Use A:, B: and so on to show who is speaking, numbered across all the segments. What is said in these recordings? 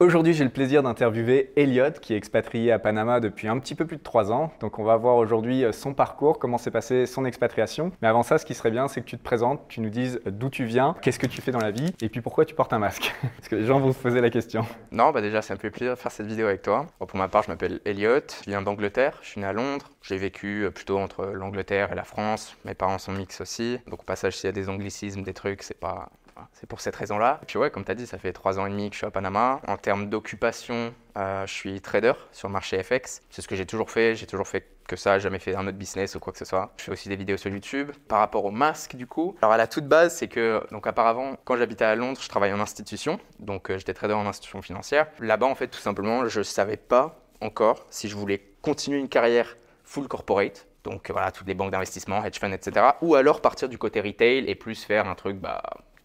A: Aujourd'hui, j'ai le plaisir d'interviewer Elliot, qui est expatrié à Panama depuis un petit peu plus de trois ans. Donc, on va voir aujourd'hui euh, son parcours, comment s'est passée son expatriation. Mais avant ça, ce qui serait bien, c'est que tu te présentes, tu nous dises d'où tu viens, qu'est-ce que tu fais dans la vie, et puis pourquoi tu portes un masque. Parce que les gens vont se poser la question.
B: Non, bah déjà, ça me fait plaisir de faire cette vidéo avec toi. pour ma part, je m'appelle Elliot, je viens d'Angleterre, je suis né à Londres. J'ai vécu euh, plutôt entre l'Angleterre et la France. Mes parents sont mix aussi. Donc, au passage, s'il y a des anglicismes, des trucs, c'est pas c'est pour cette raison-là. Et puis ouais, comme tu as dit, ça fait trois ans et demi que je suis à Panama. En termes d'occupation, euh, je suis trader sur le marché FX. C'est ce que j'ai toujours fait. J'ai toujours fait que ça, jamais fait un autre business ou quoi que ce soit. Je fais aussi des vidéos sur YouTube. Par rapport au masque, du coup, alors à la toute base, c'est que, donc auparavant, quand j'habitais à Londres, je travaillais en institution. Donc euh, j'étais trader en institution financière. Là-bas, en fait, tout simplement, je savais pas encore si je voulais continuer une carrière full corporate. Donc voilà, toutes les banques d'investissement, hedge funds, etc. Ou alors partir du côté retail et plus faire un truc bah,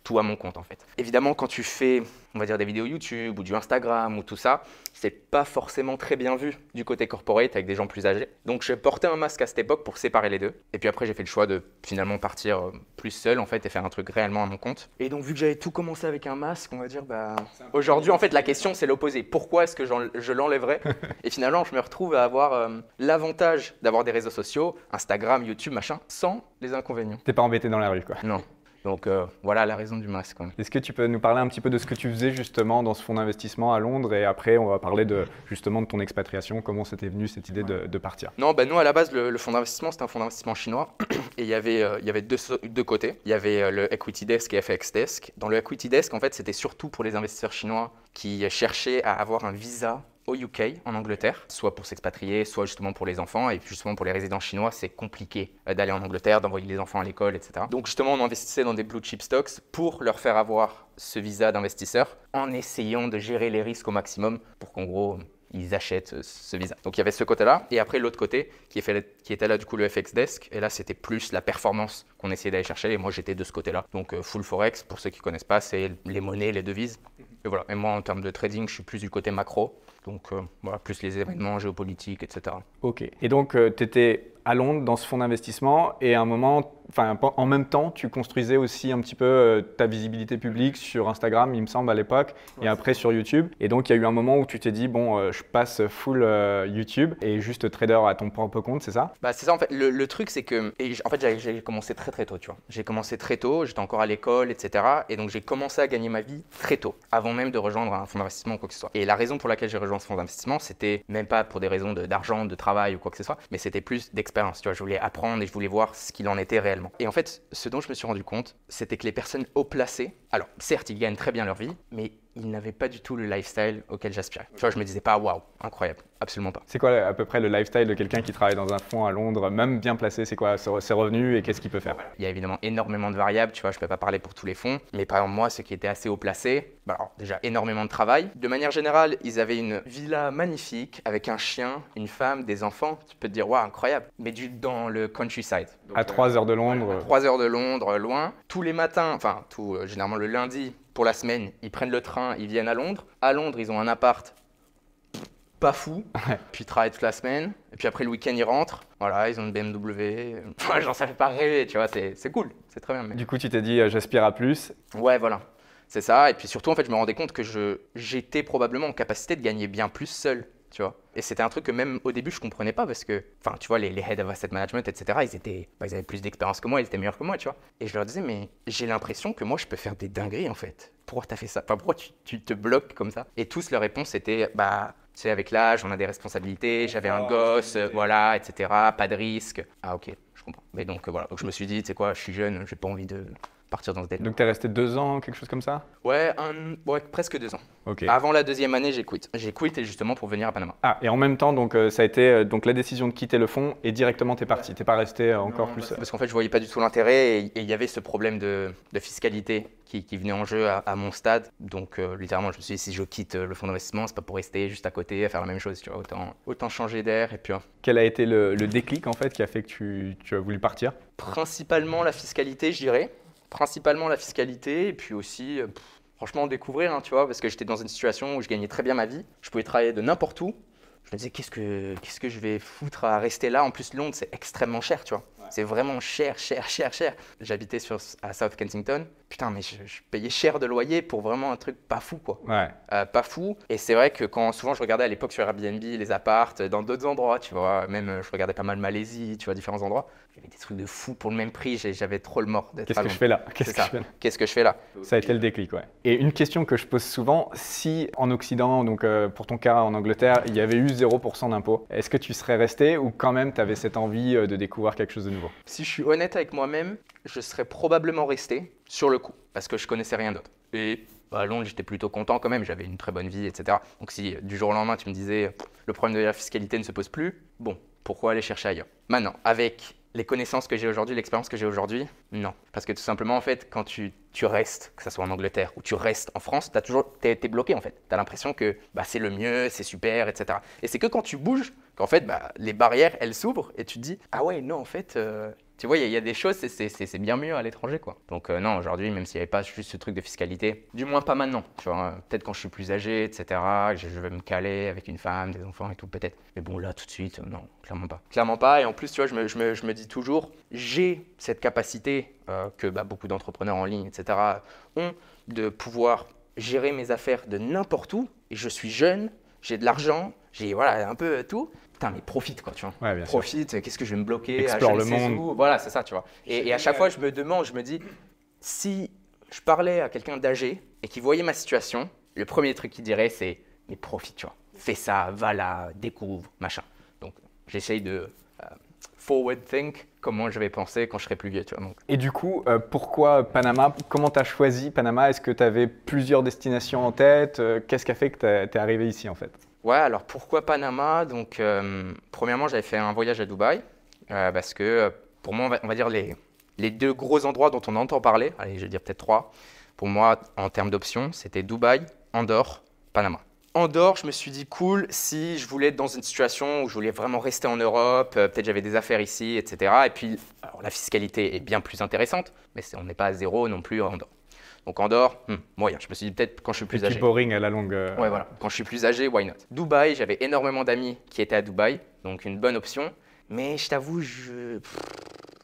B: tout à mon compte en fait. Évidemment, quand tu fais, on va dire, des vidéos YouTube ou du Instagram ou tout ça, c'est pas forcément très bien vu du côté corporate avec des gens plus âgés. Donc j'ai porté un masque à cette époque pour séparer les deux. Et puis après, j'ai fait le choix de finalement partir euh, plus seul en fait et faire un truc réellement à mon compte. Et donc vu que j'avais tout commencé avec un masque, on va dire, bah aujourd'hui en fait la question c'est l'opposé. Pourquoi est-ce que je l'enlèverais Et finalement, je me retrouve à avoir euh, l'avantage d'avoir des réseaux sociaux, Instagram, YouTube, machin, sans les inconvénients.
A: T'es pas embêté dans la rue quoi.
B: Non. Donc euh, voilà la raison du masque.
A: Est-ce que tu peux nous parler un petit peu de ce que tu faisais justement dans ce fonds d'investissement à Londres et après on va parler de justement de ton expatriation, comment c'était venu cette idée de, partir?
B: Non, ben nous à la base le, fonds d'investissement c'était un fonds d'investissement chinois et il y avait, euh, il y avait deux, deux, côtés. Il y avait euh, le Equity Desk et FX Desk. Dans le Equity Desk en fait c'était surtout pour les investisseurs chinois qui cherchaient à avoir un visa au UK, en Angleterre, soit pour s'expatrier, soit justement pour les enfants. Et justement pour les résidents chinois, c'est compliqué euh, d'aller en Angleterre, d'envoyer les enfants à l'école, etc. Donc justement, on investissait dans des blue chip stocks pour leur faire avoir ce visa d'investisseur en essayant de gérer les risques au maximum pour qu'en gros, ils achètent euh, ce visa. Donc il y avait ce côté-là. Et après, l'autre côté, qui, était là, du coup, le FX Desk. Et là, c'était plus la performance qu'on essayait d'aller chercher. Et moi, j'étais de ce côté-là. Donc, euh, full Forex, pour ceux qui connaissent pas, c'est les monnaies, les devises. Et voilà. Et moi, en termes de trading, je suis plus du côté macro. Donc euh, voilà, plus les événements géopolitiques, etc.
A: Ok. Et donc, euh, tu étais à Londres dans ce fonds d'investissement et à un moment, enfin, en même temps, tu construisais aussi un petit peu euh, ta visibilité publique sur Instagram, il me semble, à l'époque, et après sur YouTube. Et donc, il y a eu un moment où tu t'es dit, bon, euh, je passe full euh, YouTube et juste trader à ton propre compte, c'est ça?
B: Bah, c'est ça, en fait. Le, truc, c'est que, et en fait, j'ai commencé très très tôt, tu vois. J'ai commencé très tôt, j'étais encore à l'école, etc. Et donc, j'ai commencé à gagner ma vie très tôt, avant même de rejoindre un fonds d'investissement ou quoi que ce soit. Et la raison pour laquelle j'ai rejoint ce fonds d'investissement, c'était même pas pour des raisons d'argent, de, de, travail ou quoi que ce soit, mais c'était plus d'expérience, Je voulais apprendre et je voulais voir ce qu'il en était réellement. Et en fait, ce dont je me suis rendu compte, c'était que les personnes haut placées, alors certes, ils gagnent très bien leur vie, mais ils n'avaient pas du tout le lifestyle auquel j'aspirais. Tu vois, je me disais pas, waouh, incroyable, absolument pas.
A: C'est quoi à peu près le lifestyle de quelqu'un qui travaille dans un fonds à Londres, même bien placé C'est quoi ses revenus et qu'est-ce qu'il peut faire?
B: Il y a évidemment énormément de variables, tu vois, je peux pas parler pour tous les fonds, mais par exemple, moi, ceux qui étaient assez haut placés, bah alors déjà énormément de travail. De manière générale, ils avaient une villa magnifique avec un chien, une femme, des enfants. Tu peux te dire, waouh, incroyable. Mais du, dans le countryside.
A: à 3 heures de Londres.
B: À 3 heures de Londres, loin. Tous les matins, enfin, tout, euh, généralement le lundi, pour la semaine, ils prennent le train, ils viennent à Londres. À Londres, ils ont un appart pas fou, puis ils travaillent toute la semaine, et puis après le week-end ils rentrent, voilà, ils ont une BMW, genre ça fait pas rêver, tu vois, c'est cool, c'est très bien.
A: Du coup tu t'es dit euh, j'aspire à plus
B: Ouais, voilà, c'est ça, et puis surtout en fait je me rendais compte que j'étais probablement en capacité de gagner bien plus seul, tu vois. Et c'était un truc que même au début je comprenais pas parce que, enfin tu vois, les, les head of asset management, etc., ils, étaient, bah, ils avaient plus d'expérience que moi, ils étaient meilleurs que moi, tu vois. Et je leur disais, mais j'ai l'impression que moi je peux faire des dingueries en fait. Pourquoi t'as fait ça? Enfin, pourquoi tu, tu, te bloques comme ça? Et tous leur réponse était, bah, tu sais, avec l'âge, on a des responsabilités, j'avais un gosse, voilà, etc., pas de risque. Ah ok, je comprends. Mais donc voilà, donc je me suis dit, tu sais quoi, je suis jeune, j'ai pas envie de partir dans ce délire.
A: Donc tu es resté deux ans, quelque chose comme ça?
B: Ouais, un, ouais, presque deux ans. Avant la deuxième année, j'ai quitté. J'ai quitté justement pour venir à Panama.
A: Ah, et en même temps, donc euh, ça a été euh, donc la décision de quitter le fonds et directement tu es parti. Tu n'es pas resté euh, encore plus.
B: Parce qu'en fait, je voyais pas du tout l'intérêt et il y avait ce problème de, de fiscalité qui, qui, venait en jeu à, mon stade. Donc littéralement, je me suis dit si je quitte le fonds d'investissement, c'est pas pour rester juste à côté à faire la même chose. Tu vois, autant, autant changer d'air et puis.
A: Quel a été le, le, déclic en fait qui a fait que tu, tu as voulu partir?
B: Principalement la fiscalité, je dirais principalement la fiscalité et puis aussi, euh, franchement, découvrir, hein, tu vois, parce que j'étais dans une situation où je gagnais très bien ma vie. Je pouvais travailler de n'importe où. Je me disais, qu'est-ce que, qu'est-ce que je vais foutre à rester là? En plus, Londres, c'est extrêmement cher, tu vois. C'est vraiment cher, cher, cher, cher. J'habitais sur, à South Kensington. Putain, mais je, je, payais cher de loyer pour vraiment un truc pas fou, quoi.
A: Ouais.
B: Euh, pas fou. Et c'est vrai que quand souvent je regardais à l'époque sur Airbnb, les appartes, dans d'autres endroits, tu vois, même euh, je regardais pas mal Malaisie, tu vois, différents endroits, y avait des trucs de fou pour le même prix. J'avais trop le mort d'être
A: Qu'est-ce que je fais là? Qu'est-ce que je fais là?
B: Qu'est-ce que je fais là?
A: Ça a été le déclic, ouais. Et une question que je pose souvent, si en Occident, donc euh, pour ton cas en Angleterre, il y avait eu 0% d'impôt, est-ce que tu serais resté ou quand même tu avais cette envie euh, de découvrir quelque chose de nouveau?
B: Si je suis honnête avec moi-même, je serais probablement resté sur le coup, parce que je connaissais rien d'autre. Et bah, à Londres, j'étais plutôt content quand même, j'avais une très bonne vie, etc. Donc si du jour au lendemain, tu me disais, le problème de la fiscalité ne se pose plus, bon, pourquoi aller chercher ailleurs? Maintenant, avec les connaissances que j'ai aujourd'hui, l'expérience que j'ai aujourd'hui, non. Parce que tout simplement, en fait, quand tu, tu restes, que ce soit en Angleterre ou tu restes en France, tu toujours, t'es, t'es bloqué en fait. Tu as l'impression que bah, c'est le mieux, c'est super, etc. Et c'est que quand tu bouges qu'en fait, bah, les barrières, elles s'ouvrent et tu te dis, ah ouais, non, en fait, euh, tu vois, il y, a- des choses, c'est- bien mieux à l'étranger, quoi. Donc euh, non, aujourd'hui, même s'il n'y avait pas juste ce truc de fiscalité, du moins pas maintenant, euh, peut-être quand je suis plus âgé, etc., je, je vais me caler avec une femme, des enfants et tout, peut-être. Mais bon, là, tout de suite, euh, non, clairement pas. Clairement pas, et en plus, tu vois, je me dis toujours, j'ai cette capacité euh, que bah, beaucoup d'entrepreneurs en ligne, etc., ont de pouvoir gérer mes affaires de n'importe où, et je suis jeune, j'ai de l'argent, j'ai voilà, un peu tout. Putain, mais profite, quoi, tu vois
A: Ouais, bien sûr.
B: profite, qu'est-ce que je vais me bloquer
A: Explore le monde.
B: où. Voilà, c'est ça, tu vois. Et, et à chaque fois, je me demande, je me dis, si je parlais à quelqu'un d'âgé et qui voyait ma situation, le premier truc qu'il dirait, c'est, mais profite, tu vois. Fais ça, va là, découvre, machin. Donc, j'essaye de euh, forward think comment je vais penser quand je serai plus vieux, tu vois. Donc,
A: Et du coup, euh, pourquoi Panama? Comment tu as choisi Panama? Est-ce que tu avais plusieurs destinations en tête? Euh, Qu'est-ce qui a fait que tu es arrivé ici en fait?
B: Ouais, alors pourquoi Panama? Donc, euh, premièrement, j'avais fait un voyage à Dubaï euh, parce que euh, pour moi, on va, dire les, les deux gros endroits dont on entend parler, allez, je vais dire peut-être trois, pour moi, en termes d'options, c'était Dubaï, Andorre, Panama. Andorre, je me suis dit cool si je voulais être dans une situation où je voulais vraiment rester en Europe, peut-être j'avais des affaires ici, etc. Et puis, alors, la fiscalité est bien plus intéressante, mais on n'est pas à zéro non plus à Andorre. Donc Andorre, hmm, moyen. Je me suis dit peut-être quand je suis plus âgé.
A: boring à la longue. euh,
B: Ouais, voilà. Quand je suis plus âgé, why not? Dubaï, j'avais énormément d'amis qui étaient à Dubaï, donc une bonne option. Mais je t'avoue, je...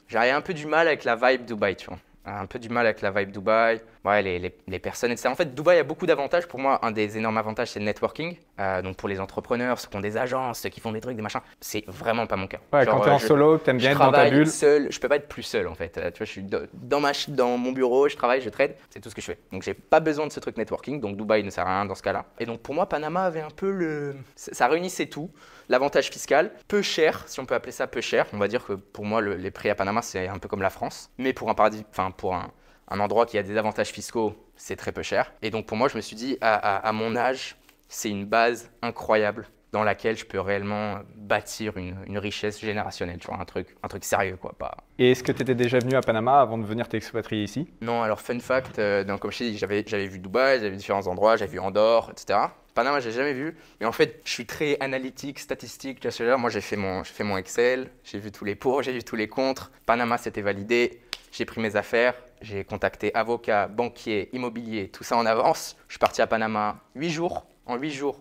B: j'avais un peu du mal avec la vibe Dubaï, tu vois. Un peu du mal avec la vibe Dubaï. Ouais, les, les, les personnes, etc. En fait, Dubaï a beaucoup d'avantages. Pour moi, un des énormes avantages, c'est le networking. Euh, donc pour les entrepreneurs, ceux qui ont des agences, ceux qui font des trucs, des machins, c'est vraiment pas mon cas.
A: Ouais,
B: Genre,
A: quand tu es
B: euh,
A: en
B: je-
A: solo, que tu aimes bien être dans ta bulle.
B: seul, je peux pas être plus seul en fait. Euh, Tu vois, je suis dans, ma, dans mon bureau, je travaille, je trade, c'est tout ce que je fais. Donc j'ai pas besoin de ce truc networking, donc Dubaï ne sert à rien dans ce cas-là. Et donc pour moi, Panama avait un peu le. Ça réunissait tout. L'avantage fiscal, peu cher, si on peut appeler ça peu cher. On va dire que pour moi, le- les prix à Panama, c'est un peu comme la France. Mais pour un paradis, enfin pour un, un endroit qui a des avantages fiscaux, c'est très peu cher. Et donc pour moi, je me suis dit, à, à- à mon âge, c'est une base incroyable dans laquelle je peux réellement bâtir une, une richesse générationnelle, tu vois, un truc, un truc sérieux, quoi. Pas...
A: Et est-ce que tu étais déjà venu à Panama avant de venir t'expatrier ici?
B: Non, alors fun fact, euh, donc, comme je t'ai dit, j'avais, j'avais vu Dubaï, j'avais vu différents endroits, j'avais vu Andorre, etc. Panama, j'ai jamais vu, mais en fait, je suis très analytique, statistique, tu vois Moi, j'ai fait mon, mon Excel, j'ai vu tous les pour, j'ai vu tous les contre. Panama, c'était validé, j'ai pris mes affaires, j'ai contacté avocat, banquier, immobilier, tout ça en avance. Je suis parti à Panama 8 jours. En 8 jours,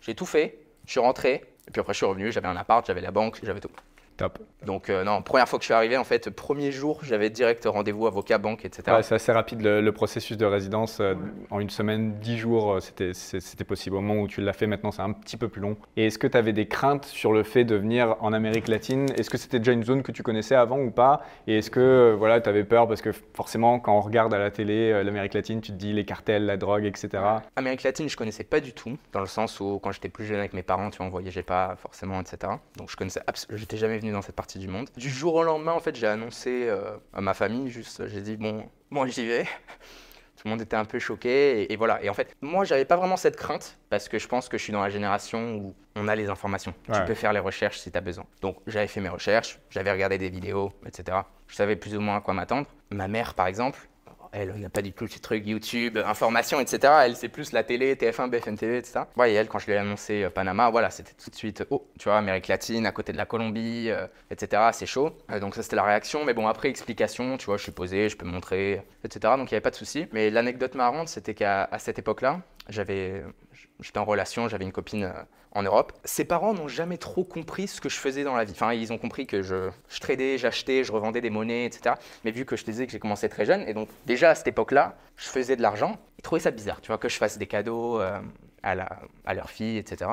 B: j'ai tout fait, je suis rentré, et puis après, je suis revenu, j'avais un appart, j'avais la banque, j'avais tout.
A: Top.
B: Donc, euh, non, première fois que je suis arrivé, en fait, premier jour, j'avais direct rendez-vous avocat, banque, etc.
A: Ouais, c'est assez rapide le, le processus de résidence. euh, En une semaine, dix jours, euh, c'était possible. Au moment où tu l'as fait, maintenant, c'est un petit peu plus long. Et est-ce que tu avais des craintes sur le fait de venir en Amérique latine? Est-ce que c'était déjà une zone que tu connaissais avant ou pas? Et est-ce que voilà, tu avais peur? Parce que forcément, quand on regarde à la télé l'Amérique latine, tu te dis les cartels, la drogue, etc.
B: Amérique latine, je connaissais pas du tout, dans le sens où quand j'étais plus jeune avec mes parents, tu vois, on voyageait pas forcément, etc. Donc je connaissais, j'étais jamais venu dans cette partie du monde. Du jour au lendemain, en fait, j'ai annoncé euh, à ma famille, juste, j'ai dit bon, moi j'y vais. Tout le monde était un peu choqué et, et voilà. Et en fait, moi, j'avais pas vraiment cette crainte parce que je pense que je suis dans la génération où on a les informations. Tu peux faire les recherches si tu as besoin. Donc j'avais fait mes recherches, j'avais regardé des vidéos, etc. Je savais plus ou moins à quoi m'attendre. Ma mère, par exemple, elle n'a pas du tout ces trucs YouTube, information, etc. Elle, c'est plus la télé, TF1, BFM TV, etc. Ouais, et elle, quand je lui ai annoncé euh, Panama, voilà, c'était tout de suite, oh, tu vois, Amérique latine, à côté de la Colombie, euh, etc. C'est chaud. Euh, donc ça, c'était la réaction. Mais bon, après, explication, tu vois, je suis posé, je peux montrer, etc. Donc il n'y avait pas de souci. Mais l'anecdote marrante, c'était qu'à cette époque-là, j'avais j'étais en relation, j'avais une copine en Europe. Ses parents n'ont jamais trop compris ce que je faisais dans la vie. Enfin, ils ont compris que je, je tradais, j'achetais, je revendais des monnaies, etc. Mais vu que je te disais que j'ai commencé très jeune, et donc déjà à cette époque-là, je faisais de l'argent, ils trouvaient ça bizarre, tu vois, que je fasse des cadeaux euh, à, la, à leur fille, etc.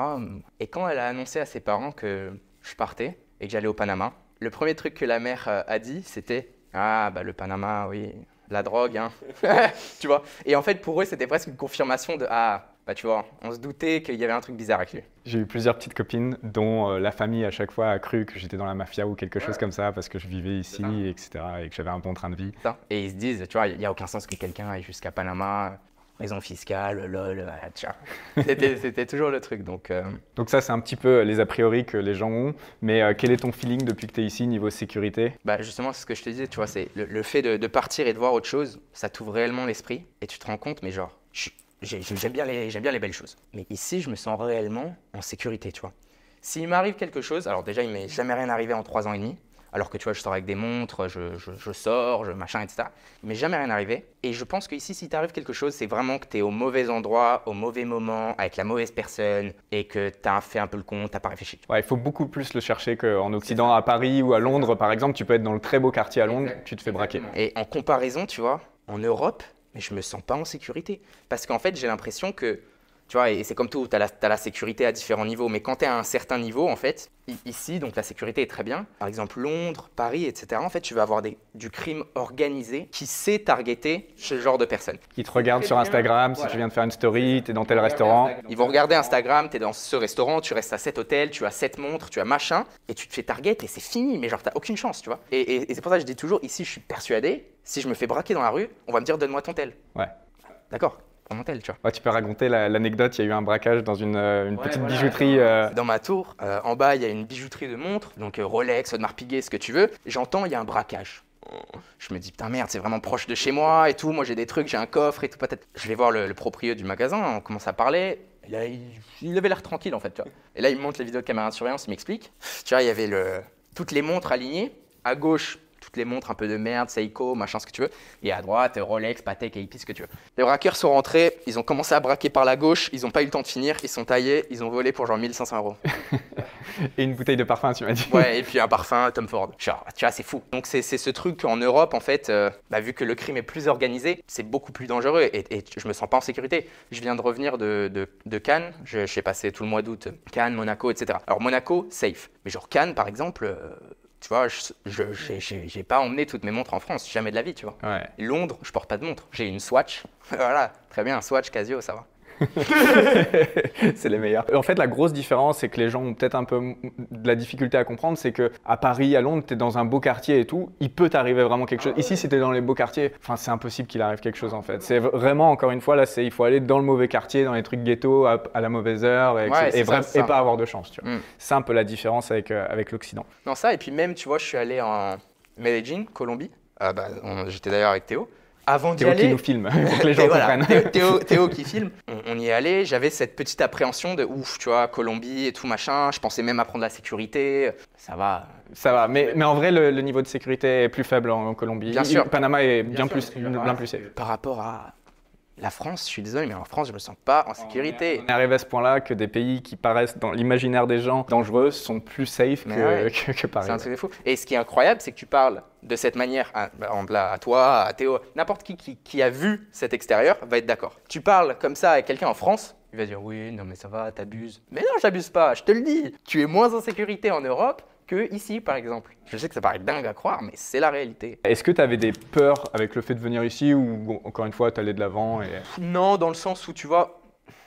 B: Et quand elle a annoncé à ses parents que je partais et que j'allais au Panama, le premier truc que la mère euh, a dit, c'était Ah, bah le Panama, oui, la drogue, hein. tu vois? Et en fait, pour eux, c'était presque une confirmation de Ah, bah tu vois, on se doutait qu'il y avait un truc bizarre avec lui.
A: J'ai eu plusieurs petites copines dont euh, la famille à chaque fois a cru que j'étais dans la mafia ou quelque chose comme ça parce que je vivais ici, etc. et que j'avais un bon train de vie.
B: Et ils se disent, tu vois, il n'y a aucun sens que quelqu'un aille jusqu'à Panama, raison fiscale, lol, ah. C'était toujours le truc. Donc, euh,
A: Donc ça, c'est un petit peu les a priori que les gens ont. Mais euh, quel est ton feeling depuis que tu es ici niveau sécurité?
B: Bah justement, c'est ce que je te disais, tu vois, c'est le, le fait de, de partir et de voir autre chose, ça t'ouvre réellement l'esprit et tu te rends compte, mais genre, je- j'ai- j'aime bien, bien les belles choses. Mais ici, je me sens réellement en sécurité, tu vois. S'il m'arrive quelque chose, alors déjà, il m'est jamais rien arrivé en trois ans et demi, alors que tu vois, je sors avec des montres, je, je- je sors, je machin, etc. Il m'est jamais rien arrivé. Et je pense qu'ici, si t'arrive quelque chose, c'est vraiment que t'es au mauvais endroit, au mauvais moment, avec la mauvaise personne, et que t'as fait un peu le con, t'as pas réfléchi.
A: Ouais, il faut beaucoup plus le chercher qu'en Occident, à Paris ou à Londres, par exemple. Tu peux être dans le très beau quartier à Londres, tu te fais braquer.
B: Et en comparaison, tu vois, en Europe, mais je me sens pas en sécurité. Parce qu'en fait, j'ai l'impression que, tu vois, et c'est comme tout, tu as, la sécurité à différents niveaux, mais quand tu es à un certain niveau, en fait, ici, donc la sécurité est très bien. Par exemple, Londres, Paris, etc., en fait, tu vas avoir des, du crime organisé qui sait targeter ce genre de personnes.
A: Ils te regardent sur Instagram, si
B: Voilà.
A: tu viens de faire une story, tu es dans tel restaurant.
B: Ils vont regarder Instagram, tu es dans ce restaurant, tu restes à cet hôtel, tu as cette montre, tu as machin, et tu te fais target et c'est fini, mais genre t'as aucune chance, tu vois. Et, et- et c'est pour ça que je dis toujours, ici je suis persuadé, si je me fais braquer dans la rue, on va me dire donne-moi ton tel.
A: Ouais.
B: D'accord, tel, tu vois.
A: Ouais, tu peux raconter la- l'anecdote, il y a eu un braquage dans une, euh, petite bijouterie. euh,
B: Dans ma tour, euh, en bas, il y a une bijouterie de montres, donc Rolex, Audemars Piguet, ce que tu veux. J'entends, il y a un braquage. Je me dis, putain, merde, c'est vraiment proche de chez moi et tout. Moi, j'ai des trucs, j'ai un coffre et tout, peut-être. Je vais voir le, le propriétaire du magasin, on commence à parler. Et là, il, il avait l'air tranquille, en fait, tu vois. Et là, il me montre les vidéos de caméra de surveillance, il m'explique. Tu vois, il y avait le, toutes les montres alignées. À gauche, toutes les montres un peu de merde, Seiko, machin, ce que tu veux. Et à droite, Rolex, Patek, AP, ce que tu veux. Les braqueurs sont rentrés, ils ont commencé à braquer par la gauche, ils n'ont pas eu le temps de finir, ils sont taillés, ils ont volé pour genre 1500 euros.
A: et une bouteille de parfum, tu m'as dit.
B: Ouais, et puis un parfum Tom Ford. Genre, tu vois, c'est fou. Donc c'est ce truc en Europe, en fait, euh, bah, vu que le crime est plus organisé, c'est beaucoup plus dangereux et, et je me sens pas en sécurité. Je viens de revenir de, de, de Cannes, j'ai passé tout le mois d'août, Cannes, Monaco, etc. Alors Monaco, safe. Mais genre Cannes, par exemple, euh, tu vois, je j'ai pas emmené toutes mes montres en France, jamais de la vie, tu vois.
A: Ouais.
B: Londres, je porte pas de montre. J'ai une Swatch. voilà, très bien, un Swatch Casio, ça va.
A: c'est les meilleurs. En fait, la grosse différence, c'est que les gens ont peut-être un peu de la difficulté à comprendre, c'est que à Paris, à Londres, tu es dans un beau quartier et tout, il peut t'arriver vraiment quelque chose. Ici, si tu es dans les beaux quartiers, enfin, c'est impossible qu'il arrive quelque chose en fait. C'est vraiment, encore une fois, là, c'est il faut aller dans le mauvais quartier, dans les trucs ghetto, à, à la mauvaise heure, et,
B: Ouais, ça,
A: pas avoir de chance. Tu vois.
B: Mm.
A: C'est un peu la différence avec, euh, avec l'Occident.
B: Non, ça, et puis même, tu vois, je suis allé en Medellin, Colombie. Ah bah, on- J'étais d'ailleurs avec Théo. Avant d'y
A: Théo qui
B: aller,
A: nous filme, pour que les gens
B: voilà,
A: comprennent.
B: Théo, qui filme. On, on y est allé, j'avais cette petite appréhension de ouf, tu vois, Colombie et tout machin. Je pensais même à prendre la sécurité. Ça va.
A: Ça va, mais, mais en vrai, le, le niveau de sécurité est plus faible en, en Colombie.
B: Bien sûr.
A: Panama est bien,
B: sûr,
A: plus,
B: bien
A: bien plus safe.
B: Par rapport à la France, je suis désolé, mais en France, je me sens pas en sécurité.
A: On est arrivé à ce point-là que des pays qui paraissent dans l'imaginaire des gens dangereux sont plus safe que,
B: ouais.
A: que, que Paris.
B: C'est un truc de fou. Et ce qui est incroyable, c'est que tu parles de cette manière, à, par exemple, à toi, à Théo, n'importe qui, qui qui a vu cet extérieur va être d'accord. Tu parles comme ça avec quelqu'un en France, il va dire oui, non mais ça va, t'abuses. Mais non, j'abuse pas, je te le dis. Tu es moins en sécurité en Europe que ici, par exemple. Je sais que ça paraît dingue à croire, mais c'est la réalité.
A: Est-ce que tu avais des peurs avec le fait de venir ici ou encore une fois, tu allais de l'avant et...
B: Non, dans le sens où tu vois,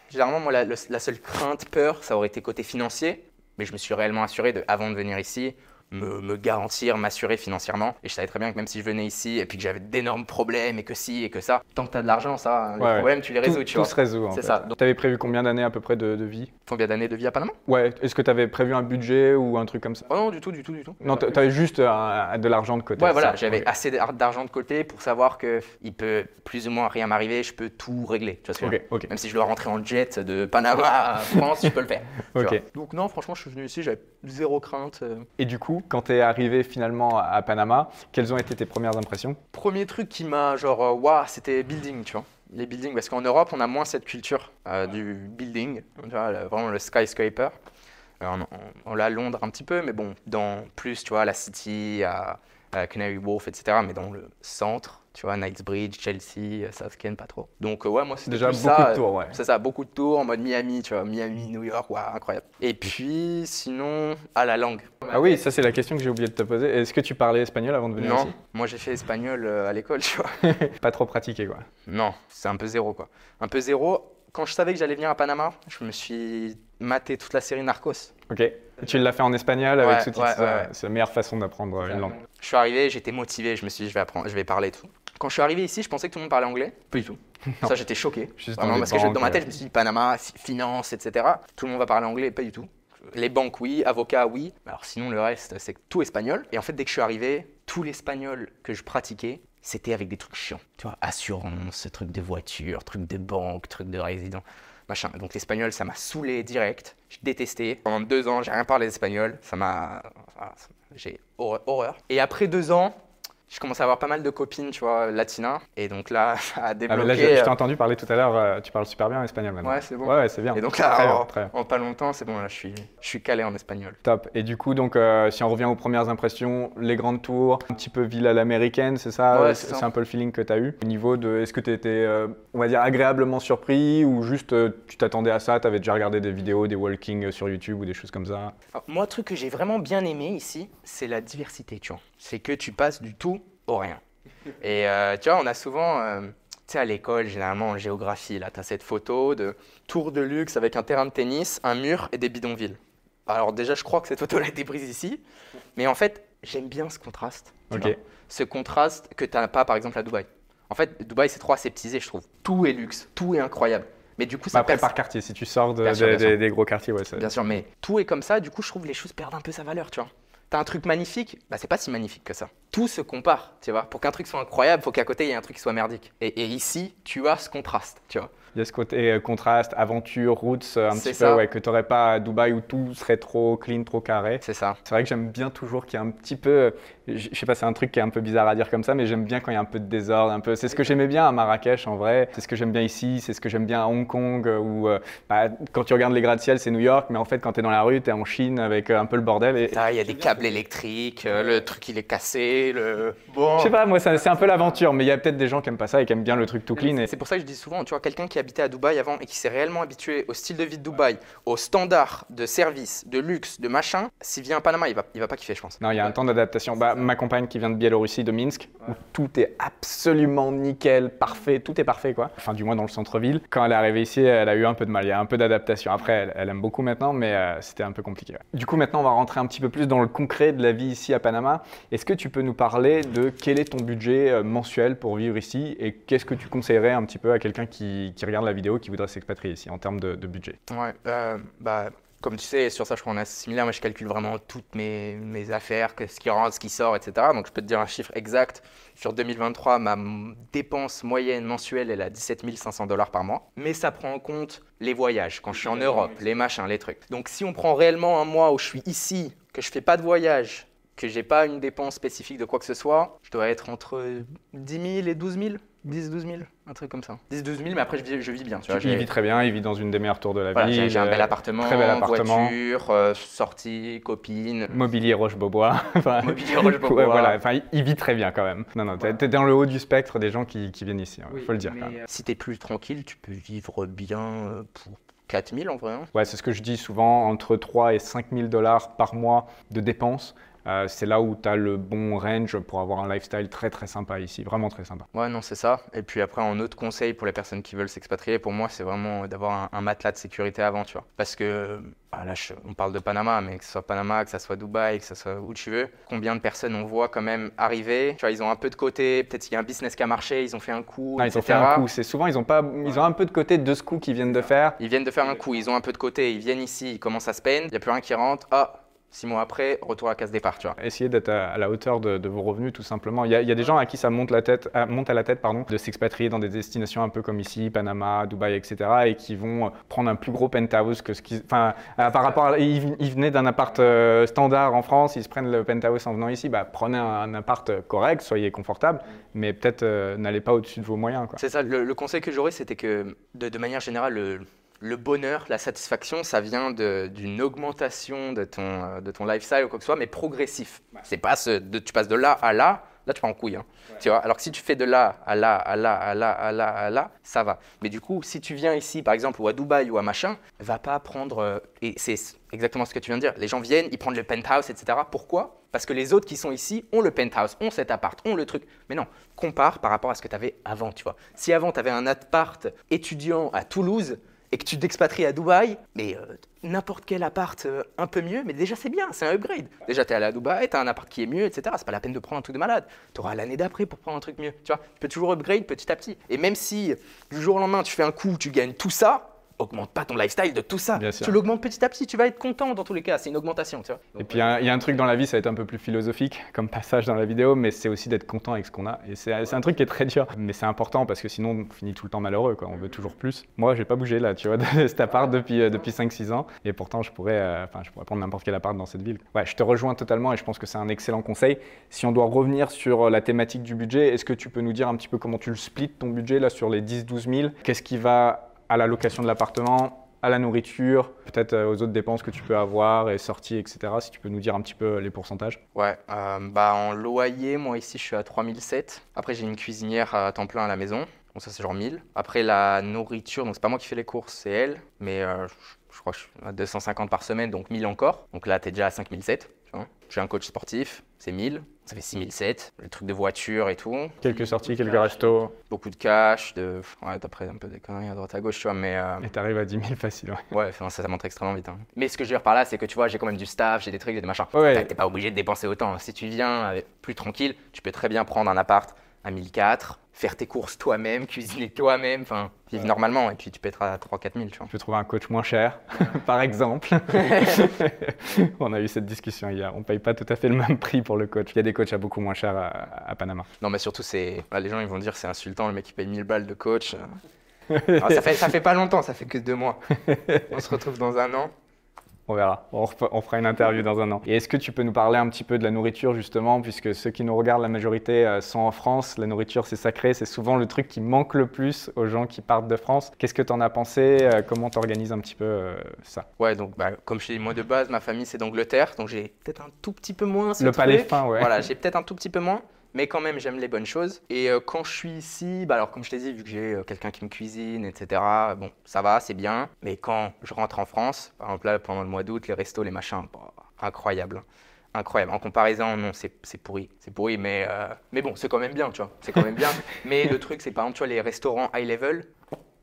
B: généralement, moi, la, le- la seule crainte, peur, ça aurait été côté financier. Mais je me suis réellement assuré, de, avant de venir ici, me, me garantir, m'assurer financièrement. Et je savais très bien que même si je venais ici et puis que j'avais d'énormes problèmes et que si et que ça, tant que tu as de l'argent, ça, les
A: Ouais, ouais.
B: problèmes, tu les résous,
A: tout,
B: tu
A: tout
B: vois.
A: se résout
B: C'est ça. Donc-
A: Tu avais prévu combien d'années à peu près de, de vie?
B: Combien d'années de vie à Panama
A: Ouais, est-ce que tu avais prévu un budget ou un truc comme ça?
B: Oh non, du tout, du tout, du tout.
A: Non, tu avais juste euh, de l'argent de côté.
B: Ouais, voilà, j'avais assez d'ar- d'argent de côté pour savoir que il peut plus ou moins rien m'arriver, je peux tout régler. Tu vois ce que je veux
A: Ok,
B: dire
A: ok.
B: Même si je dois rentrer en jet de Panama à France, je peux le faire. Donc non, franchement, je suis venu ici, j'avais zéro crainte. euh.
A: Et du coup, quand tu es arrivé finalement à Panama, quelles ont été tes premières impressions?
B: Premier truc qui m'a genre, euh, waouh, c'était building, tu vois. Les buildings, parce qu'en Europe, on a moins cette culture euh, du building, tu vois, le- vraiment le skyscraper. Euh, on, on l'a à Londres un petit peu, mais bon, dans plus, tu vois, la City, à, à Canary Wharf, etc. Mais dans le centre, tu vois, Knightsbridge, Chelsea, euh, South Kent, pas trop. Donc, euh, ouais, moi, c'était
A: Déjà beaucoup
B: ça,
A: de tours, ouais.
B: c'est ça, beaucoup de tours en mode Miami, tu vois, Miami, New York, waouh, incroyable. Et puis, sinon, à la langue.
A: Ah oui, ça c'est la question que j'ai oublié de te poser. Est-ce que tu parlais espagnol avant de venir
B: Non,
A: ici?
B: moi j'ai fait espagnol euh, à l'école, tu vois.
A: Pas trop pratiqué quoi.
B: Non, c'est un peu zéro quoi. Un peu zéro. Quand je savais que j'allais venir à Panama, je me suis maté toute la série Narcos.
A: Ok. Tu l'as fait en espagnol avec
B: Ouais,
A: sous-titres
B: ouais, ouais, ouais.
A: C'est la meilleure façon d'apprendre une langue.
B: Je suis arrivé, j'étais motivé, je me suis dit je vais apprendre, je vais parler et tout. Quand je suis arrivé ici, je pensais que tout le monde parlait anglais. Pas du tout. Ça, j'étais choqué. Vraiment, parce que je- dans ma tête, je me suis dit Panama, fi- finance, etc. Tout le monde va parler anglais, pas du tout. Les banques, oui. Avocats, oui. Alors sinon, le reste, c'est tout espagnol. Et en fait, dès que je suis arrivé, tout l'espagnol que je pratiquais, c'était avec des trucs chiants. Tu vois, assurance, trucs de voiture, trucs de banque, trucs de résident, machin. Donc l'espagnol, ça m'a saoulé direct. J'ai détesté. Pendant deux ans, j'ai rien parlé espagnol. Ça m'a... j'ai horreur. Et après deux ans, je commençais à avoir pas mal de copines, tu vois, latinas. Et donc là, ça a
A: Ah, là, je, je
B: euh,
A: t'ai entendu parler tout à l'heure, euh, tu parles super bien espagnol maintenant.
B: Ouais, c'est bon.
A: Ouais, ouais, c'est bien.
B: Et donc
A: Très
B: là,
A: bien,
B: en,
A: très bien.
B: en pas longtemps, c'est bon, là, je suis, je suis calé en espagnol.
A: Top. Et du coup, donc, euh, si on revient aux premières impressions, les grandes tours, un petit peu ville à l'américaine, c'est ça
B: Ouais, c'est
A: un peu le feeling que tu as eu. Au niveau de, est-ce que tu étais, euh, on va dire, agréablement surpris ou juste euh, tu t'attendais à ça, tu avais déjà regardé des vidéos, des walking sur YouTube ou des choses comme ça?
B: Alors, moi, le truc que j'ai vraiment bien aimé ici, c'est la diversité, tu vois. C'est que tu passes du tout au rien. Et euh, tu vois, on a souvent, euh, tu sais, à l'école, généralement en géographie, là, tu as cette photo de tour de luxe avec un terrain de tennis, un mur et des bidonvilles. Alors déjà, je crois que cette photo-là a été prise ici, mais en fait, j'aime bien ce contraste. Ce contraste que tu n'as pas, par exemple, à Dubaï. En fait, Dubaï, c'est trop aseptisé, je trouve. Tout est luxe, tout est incroyable. Mais du coup, ça
A: Bah, Après, par quartier, si tu sors de-
B: sûr,
A: des- gros quartiers, ouais. c'est-
B: Bien sûr, mais tout est comme ça, du coup, je trouve que les choses perdent un peu sa valeur, tu vois. T'as un truc magnifique, bah c'est pas si magnifique que ça. Tout se compare, tu vois. Pour qu'un truc soit incroyable, faut qu'à côté il y ait un truc qui soit merdique. Et, ici, tu as ce contraste, tu vois.
A: Il y a ce côté euh, contraste, aventure, roots, euh, un petit peu, ouais, que tu n'aurais pas à Dubaï où tout serait trop clean, trop carré.
B: C'est ça.
A: C'est vrai que j'aime bien toujours qu'il y ait un petit peu, euh, je sais pas, c'est un truc qui est un peu bizarre à dire comme ça, mais j'aime bien quand il y a un peu de désordre, un peu. C'est ce que j'aimais bien à Marrakech en vrai, c'est ce que j'aime bien ici, c'est ce que j'aime bien à Hong Kong, où bah, quand tu regardes les gratte-ciel, c'est New York, mais en fait quand tu es dans la rue, tu es en Chine avec un peu le bordel. Et,
B: il y a des câbles électriques, le truc il est cassé, le. Bon.
A: je sais pas, moi c'est un peu l'aventure, mais il y a peut-être des gens qui aiment pas ça et qui aiment bien le truc tout clean. Et...
B: C'est pour ça que je dis souvent, tu vois, quelqu'un qui habitait à Dubaï avant et qui s'est réellement habitué au style de vie de Dubaï, aux standards de service, de luxe, de machin, s'il vient à Panama, il va, il va pas kiffer, je pense.
A: Non, il y a un temps d'adaptation. Bah, ma compagne qui vient de Biélorussie, de Minsk, où tout est absolument nickel, parfait, tout est parfait quoi. Enfin, du moins dans le centre-ville. Quand elle est arrivée ici, elle a eu un peu de mal. Il y a un peu d'adaptation. Après, elle, elle aime beaucoup maintenant, mais euh, c'était un peu compliqué. ouais. Du coup, maintenant, on va rentrer un petit peu plus dans le concret de la vie ici à Panama. Est-ce que tu peux nous parler de quel est ton budget euh, mensuel pour vivre ici et qu'est-ce que tu conseillerais un petit peu à quelqu'un qui, qui regarde la vidéo, qui voudrait s'expatrier ici en termes de, de budget
B: Ouais, euh, bah, comme tu sais, sur ça, je crois qu'on est assez similaire. Moi, je calcule vraiment toutes mes, mes affaires, ce qui rentre, ce qui sort, etc. Donc, je peux te dire un chiffre exact. Sur 2023, ma dépense moyenne mensuelle, elle est à 17 500 dollars par mois. Mais ça prend en compte les voyages, quand je suis en Europe, les machins, les trucs. Donc, si on prend réellement un mois où je suis ici, que je fais pas de voyage, que j'ai pas une dépense spécifique de quoi que ce soit, je dois être entre 10 000 et 12 000. 10 12 000, un truc comme ça. 10 12 000, mais après, je vis, je vis bien. Tu vois,
A: Il vit très bien, il vit dans une des meilleures tours de la
B: voilà,
A: ville.
B: j'ai un bel
A: euh,
B: appartement,
A: très bel appartement.
B: voiture, euh, sortie, copine.
A: Mobilier Roche-Beaubois. Enfin,
B: Mobilier Roche-Beaubois.
A: ouais, voilà. Enfin, il vit très bien quand même. Non, non, t'es t'es dans le haut du spectre des gens qui, qui viennent ici, il faut le dire. quand même.
B: Si t'es plus tranquille, tu peux vivre bien euh, pour 4000 en vrai. hein.
A: Ouais, c'est ce que je dis souvent, entre 3 et 5 000 dollars par mois de dépenses. Euh, c'est là où tu as le bon range pour avoir un lifestyle très très sympa ici, vraiment très sympa.
B: Ouais, non, c'est ça. Et puis après, en autre conseil pour les personnes qui veulent s'expatrier, pour moi, c'est vraiment d'avoir un, un matelas de sécurité avant, tu vois. Parce que, ah, là, je- on parle de Panama, mais que ce soit Panama, que ce soit Dubaï, que ce soit où tu veux, combien de personnes on voit quand même arriver? Tu vois, ils ont un peu de côté, peut-être qu'il y a un business qui a marché, ils ont fait un coup,
A: Ah, ils ont
B: etc.
A: fait un coup, c'est souvent ils ont pas, ils ont un peu de côté de ce coup qu'ils viennent de faire.
B: Ils viennent de faire un coup, ils ont un peu de côté, ils viennent ici, ils commencent à se peindre, il n'y a plus rien qui rentre. Ah, Six mois après, retour à la case départ, tu vois.
A: Essayez d'être à, à la hauteur de, de vos revenus, tout simplement. Il y a, il y a des gens à qui ça monte, la tête, à, monte à la tête pardon, de s'expatrier dans des destinations un peu comme ici, Panama, Dubaï, etc. et qui vont prendre un plus gros penthouse que ce qu'ils. Enfin, par rapport à. Ils, ils venaient d'un appart euh, standard en France, ils se prennent le penthouse en venant ici. Bah, prenez un, un appart correct, soyez confortable, mais peut-être euh, n'allez pas au-dessus de vos moyens.
B: C'est ça, le, le conseil que j'aurais, c'était que de, de manière générale, le, le bonheur, la satisfaction, ça vient d'une augmentation de ton, euh, de ton lifestyle ou quoi que ce soit, mais progressif. C'est pas ce, de, tu passes de là à là, là tu pars en couille. hein. Tu vois? Alors que si tu fais de là à là, à là, à là, à là, à là, ça va. Mais du coup, si tu viens ici, par exemple, ou à Dubaï ou à machin, va pas prendre. euh, et c'est exactement ce que tu viens de dire. Les gens viennent, ils prennent le penthouse, etc. Pourquoi? Parce que les autres qui sont ici ont le penthouse, ont cet appart, ont le truc. Mais non, compare par rapport à ce que tu avais avant, tu vois. Si avant, tu avais un appart étudiant à Toulouse, et que tu t'expatries à Dubaï, mais euh, n'importe quel appart euh, un peu mieux, mais déjà c'est bien, c'est un upgrade. Déjà tu es allé à Dubaï, tu as un appart qui est mieux, etc. C'est pas la peine de prendre un truc de malade. Tu auras l'année d'après pour prendre un truc mieux. Tu vois, tu peux toujours upgrade petit à petit. Et même si du jour au lendemain tu fais un coup, tu gagnes tout ça, augmente pas ton lifestyle de tout ça. Tu l'augmentes petit à petit, tu vas être content dans tous les cas. C'est une augmentation, tu vois.
A: Et puis il y, a un- il y a un truc dans la vie, ça va être un peu plus philosophique comme passage dans la vidéo, mais c'est aussi d'être content avec ce qu'on a. Et c'est un truc qui est très dur, mais c'est important parce que sinon on finit tout le temps malheureux, quoi. on veut toujours plus. Moi, j'ai pas bougé là, tu vois, de cet appart depuis, euh, depuis 5-6 ans, et pourtant je pourrais, euh, enfin, je pourrais prendre n'importe quel appart dans cette ville. Ouais, je te rejoins totalement et je pense que c'est un excellent conseil. Si on doit revenir sur la thématique du budget, est-ce que tu peux nous dire un petit peu comment tu le splits ton budget là sur les 10-12 000 Qu'est-ce qui va à la location de l'appartement à la nourriture, peut-être euh, aux autres dépenses que tu peux avoir et sorties, etc. Si tu peux nous dire un petit peu les pourcentages.
B: Ouais, euh, bah en loyer, moi ici je suis à 3007. Après j'ai une cuisinière à temps plein à la maison, donc ça c'est genre 1000. Après la nourriture, donc c'est pas moi qui fais les courses, c'est elle, mais euh, je, je crois que je suis à 250 par semaine, donc 1000 encore. Donc là t'es déjà à 5007. tu vois. J'ai un coach sportif, c'est 1000. Ça fait 6007, les trucs de voiture et tout.
A: Quelques sorties, quelques restos,
B: Beaucoup de cash, de... Ouais, après un peu des conneries à droite à gauche, tu vois, mais... euh,
A: et t'arrives à 10 000 facile. Ouais.
B: Ouais, ça, ça monte extrêmement vite. hein. Mais ce que je veux dire par là, c'est que tu vois, j'ai quand même du staff, j'ai des trucs, j'ai des machins.
A: Ouais,
B: T'es pas obligé de dépenser autant. Si tu viens plus tranquille, tu peux très bien prendre un appart à 1004, faire tes courses toi-même, cuisiner toi-même, enfin, vivre normalement, et puis tu à 3-4 000, tu vois.
A: Tu peux trouver un coach moins cher, par exemple. on a eu cette discussion hier. On paye pas tout à fait le même prix pour le coach. Il y a des coachs à beaucoup moins cher à, à Panama.
B: Non, mais surtout, c'est. bah, les gens, ils vont dire c'est insultant, le mec qui paye 1000 balles de coach. Ah, ça, fait, ça fait pas longtemps, ça fait que deux mois. On se retrouve dans un an.
A: On verra. On, fera une interview dans un an. Et est-ce que tu peux nous parler un petit peu de la nourriture, justement, puisque ceux qui nous regardent, la majorité euh, sont en France. La nourriture, c'est sacré. C'est souvent le truc qui manque le plus aux gens qui partent de France. Qu'est-ce que tu en as pensé Euh, Comment tu organises un petit peu euh, ça?
B: Ouais, donc, bah, comme je t'ai dit, moi de base, ma famille c'est d'Angleterre, donc j'ai peut-être un tout petit peu moins. ce
A: Le palais fin, ouais.
B: Voilà, j'ai peut-être un tout petit peu moins, mais quand même, j'aime les bonnes choses. Et euh, quand je suis ici, bah, alors comme je t'ai dit, vu que j'ai euh, quelqu'un qui me cuisine, etc., bon, ça va, c'est bien. Mais quand je rentre en France, par exemple là, pendant le mois d'août, les restos, les machins, bah, incroyable. Incroyable. En comparaison, non, c'est pourri. C'est pourri, mais, euh, mais bon, c'est quand même bien, tu vois. C'est quand même bien. mais le truc, c'est par exemple, tu vois, les restaurants high level,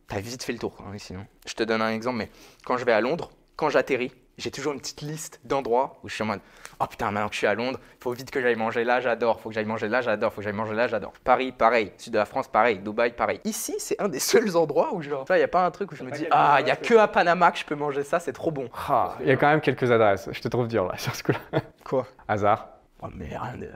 B: t'as vite fait le tour, hein, sinon. Je te donne un exemple, mais quand je vais à Londres, quand j'atterris, j'ai toujours une petite liste d'endroits où je suis en mode Oh putain, maintenant que je suis à Londres, faut vite que j'aille manger là, j'adore. Faut que j'aille manger là, j'adore. Faut que j'aille manger là, j'adore. Paris, pareil. Sud de la France, pareil. Dubaï, pareil. Ici, c'est un des seuls endroits où genre, il n'y a pas un truc où je me dis Ah, il y a que à Panama que je peux manger ça, c'est trop bon.
A: Ah, Il y a quand même quelques adresses. Je te trouve dur là sur ce coup-là.
B: Quoi?
A: Hasard.
B: Oh, mais rien de.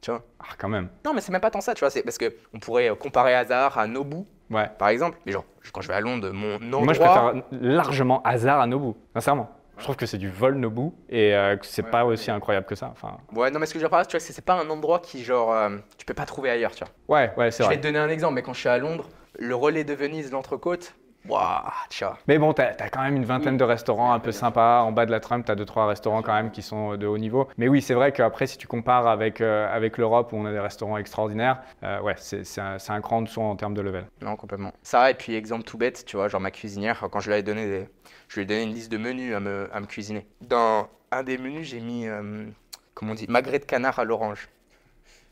B: Tu vois
A: Ah, quand même.
B: Non, mais c'est même pas tant ça, tu vois. C'est parce que on pourrait euh, comparer Hasard à Nobu,
A: Ouais.
B: par exemple. Mais genre, quand je vais à Londres, mon endroit.
A: Moi, je préfère largement hasard à Nobu, sincèrement. Je trouve que c'est du vol Nobu et euh, que c'est pas aussi incroyable que ça. Enfin,
B: Ouais, non, mais ce que je veux dire par là, tu vois, c'est c'est pas un endroit qui, genre, euh, tu peux pas trouver ailleurs, tu vois.
A: ouais, ouais, c'est
B: Je vais
A: vrai.
B: te donner un exemple, mais quand je suis à Londres, le relais de Venise, l'entrecôte, waouh, tu vois.
A: Mais bon, t'as as quand même une vingtaine de restaurants un peu sympas. En bas de la Trump, t'as deux trois restaurants quand même qui sont de haut niveau. Mais oui, c'est vrai qu'après, si tu compares avec euh, avec l'Europe où on a des restaurants extraordinaires, euh, ouais, c'est un, un cran en dessous en termes de level.
B: Non, complètement. Ça, et puis exemple tout bête, tu vois, genre ma cuisinière, quand je lui ai donné, des- je lui ai donné une liste de menus à me, cuisiner. Dans un des menus, j'ai mis, euh, comment on dit, magret de canard à l'orange.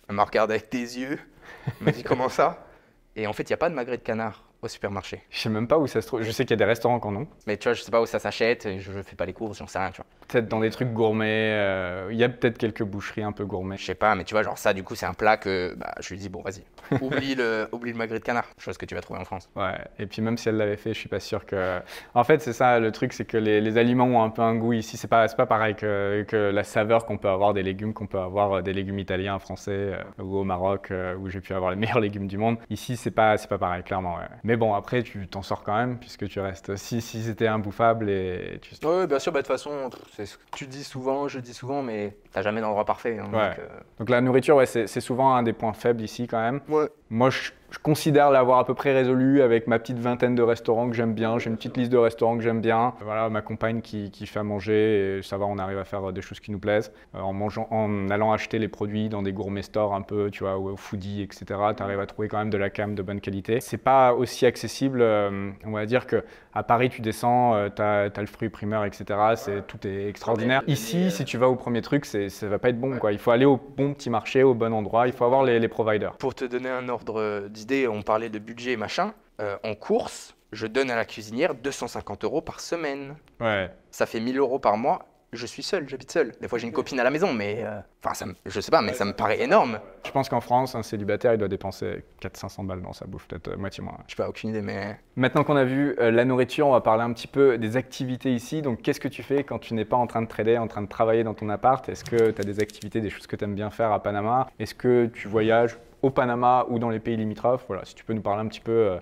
B: Elle m'a regardé avec des yeux, elle m'a dit comment ça? Et en fait, il n'y a pas de magret de canard au supermarché.
A: Je sais même pas où ça se trouve. Je sais qu'il y a des restaurants qui en ont.
B: Mais tu vois, je sais pas où ça s'achète, et je, je fais pas les courses, j'en sais rien, tu vois.
A: Peut-être dans des trucs gourmets. euh, Il y a peut-être quelques boucheries un peu gourmets.
B: Je sais pas, mais tu vois, genre ça, du coup, c'est un plat que bah, je lui dis, bon, vas-y, oublie le, oublie le magret de canard, chose que tu vas trouver en France.
A: Ouais, et puis même si elle l'avait fait, je suis pas sûr que. En fait, c'est ça le truc, c'est que les, les aliments ont un peu un goût ici. C'est pas, pas pareil que, que la saveur qu'on peut avoir des légumes, qu'on peut avoir euh, des légumes italiens, français euh, ou au Maroc euh, où j'ai pu avoir les meilleurs légumes du monde. Ici, c'est pas, pas pareil, clairement. ouais. Mais bon, après, tu t'en sors quand même puisque tu restes. Si, si c'était imbouffable et tu.
B: Oui, bien sûr, bah, de toute façon, c'est ce que tu dis souvent, je dis souvent, mais t'as jamais d'endroit parfait. hein,
A: Ouais.
B: donc, euh,
A: Donc la nourriture, ouais, c'est c'est souvent un des points faibles ici quand même.
B: Ouais.
A: Moi, je, je considère l'avoir à peu près résolu avec ma petite vingtaine de restaurants que j'aime bien. J'ai une petite liste de restaurants que j'aime bien. Voilà, ma compagne qui, qui fait à manger et ça va, on arrive à faire des choses qui nous plaisent. Euh, en mangeant, en allant acheter les produits dans des gourmet stores un peu, tu vois, ou au foodie, etc. Tu arrives à trouver quand même de la cam de bonne qualité. C'est pas aussi accessible. euh, on va dire que à Paris, tu descends, euh, t'as as le fruit primeur, etc. C'est tout est extraordinaire. Ici, si tu vas au premier truc, c'est ça va pas être bon. Quoi. Il faut aller au bon petit marché, au bon endroit. Il faut avoir les, les providers.
B: Pour te donner un ordre d'idée, on parlait de budget et machin. euh, en course, je donne à la cuisinière 250 euros par semaine.
A: Ouais.
B: Ça fait 1000 euros par mois. Je suis seul, j'habite seul. Des fois, j'ai une copine à la maison, mais. euh, Enfin, ça me- je sais pas, mais ça me paraît énorme.
A: Je pense qu'en France, un célibataire, il doit dépenser 400-500 balles dans sa bouffe, peut-être euh, moitié moins.
B: Je sais pas, aucune idée, mais.
A: Maintenant qu'on a vu euh, la nourriture, on va parler un petit peu des activités ici. Donc, qu'est-ce que tu fais quand tu n'es pas en train de trader, en train de travailler dans ton appart? Est-ce que tu as des activités, des choses que tu aimes bien faire à Panama? Est-ce que tu voyages? Au Panama ou dans les pays limitrophes Voilà, si tu peux nous parler un petit peu euh,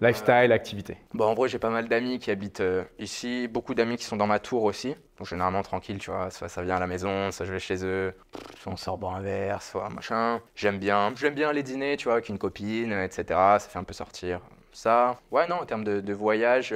A: lifestyle, activité.
B: Bon, en vrai, j'ai pas mal d'amis qui habitent euh, ici, beaucoup d'amis qui sont dans ma tour aussi. Donc, généralement tranquille, tu vois. Soit ça vient à la maison, soit je vais chez eux, soit on sort boire un verre, soit machin. J'aime bien, j'aime bien les dîners, tu vois, avec une copine, etc. Ça fait un peu sortir. Ça, ouais, non, en termes de, de voyage.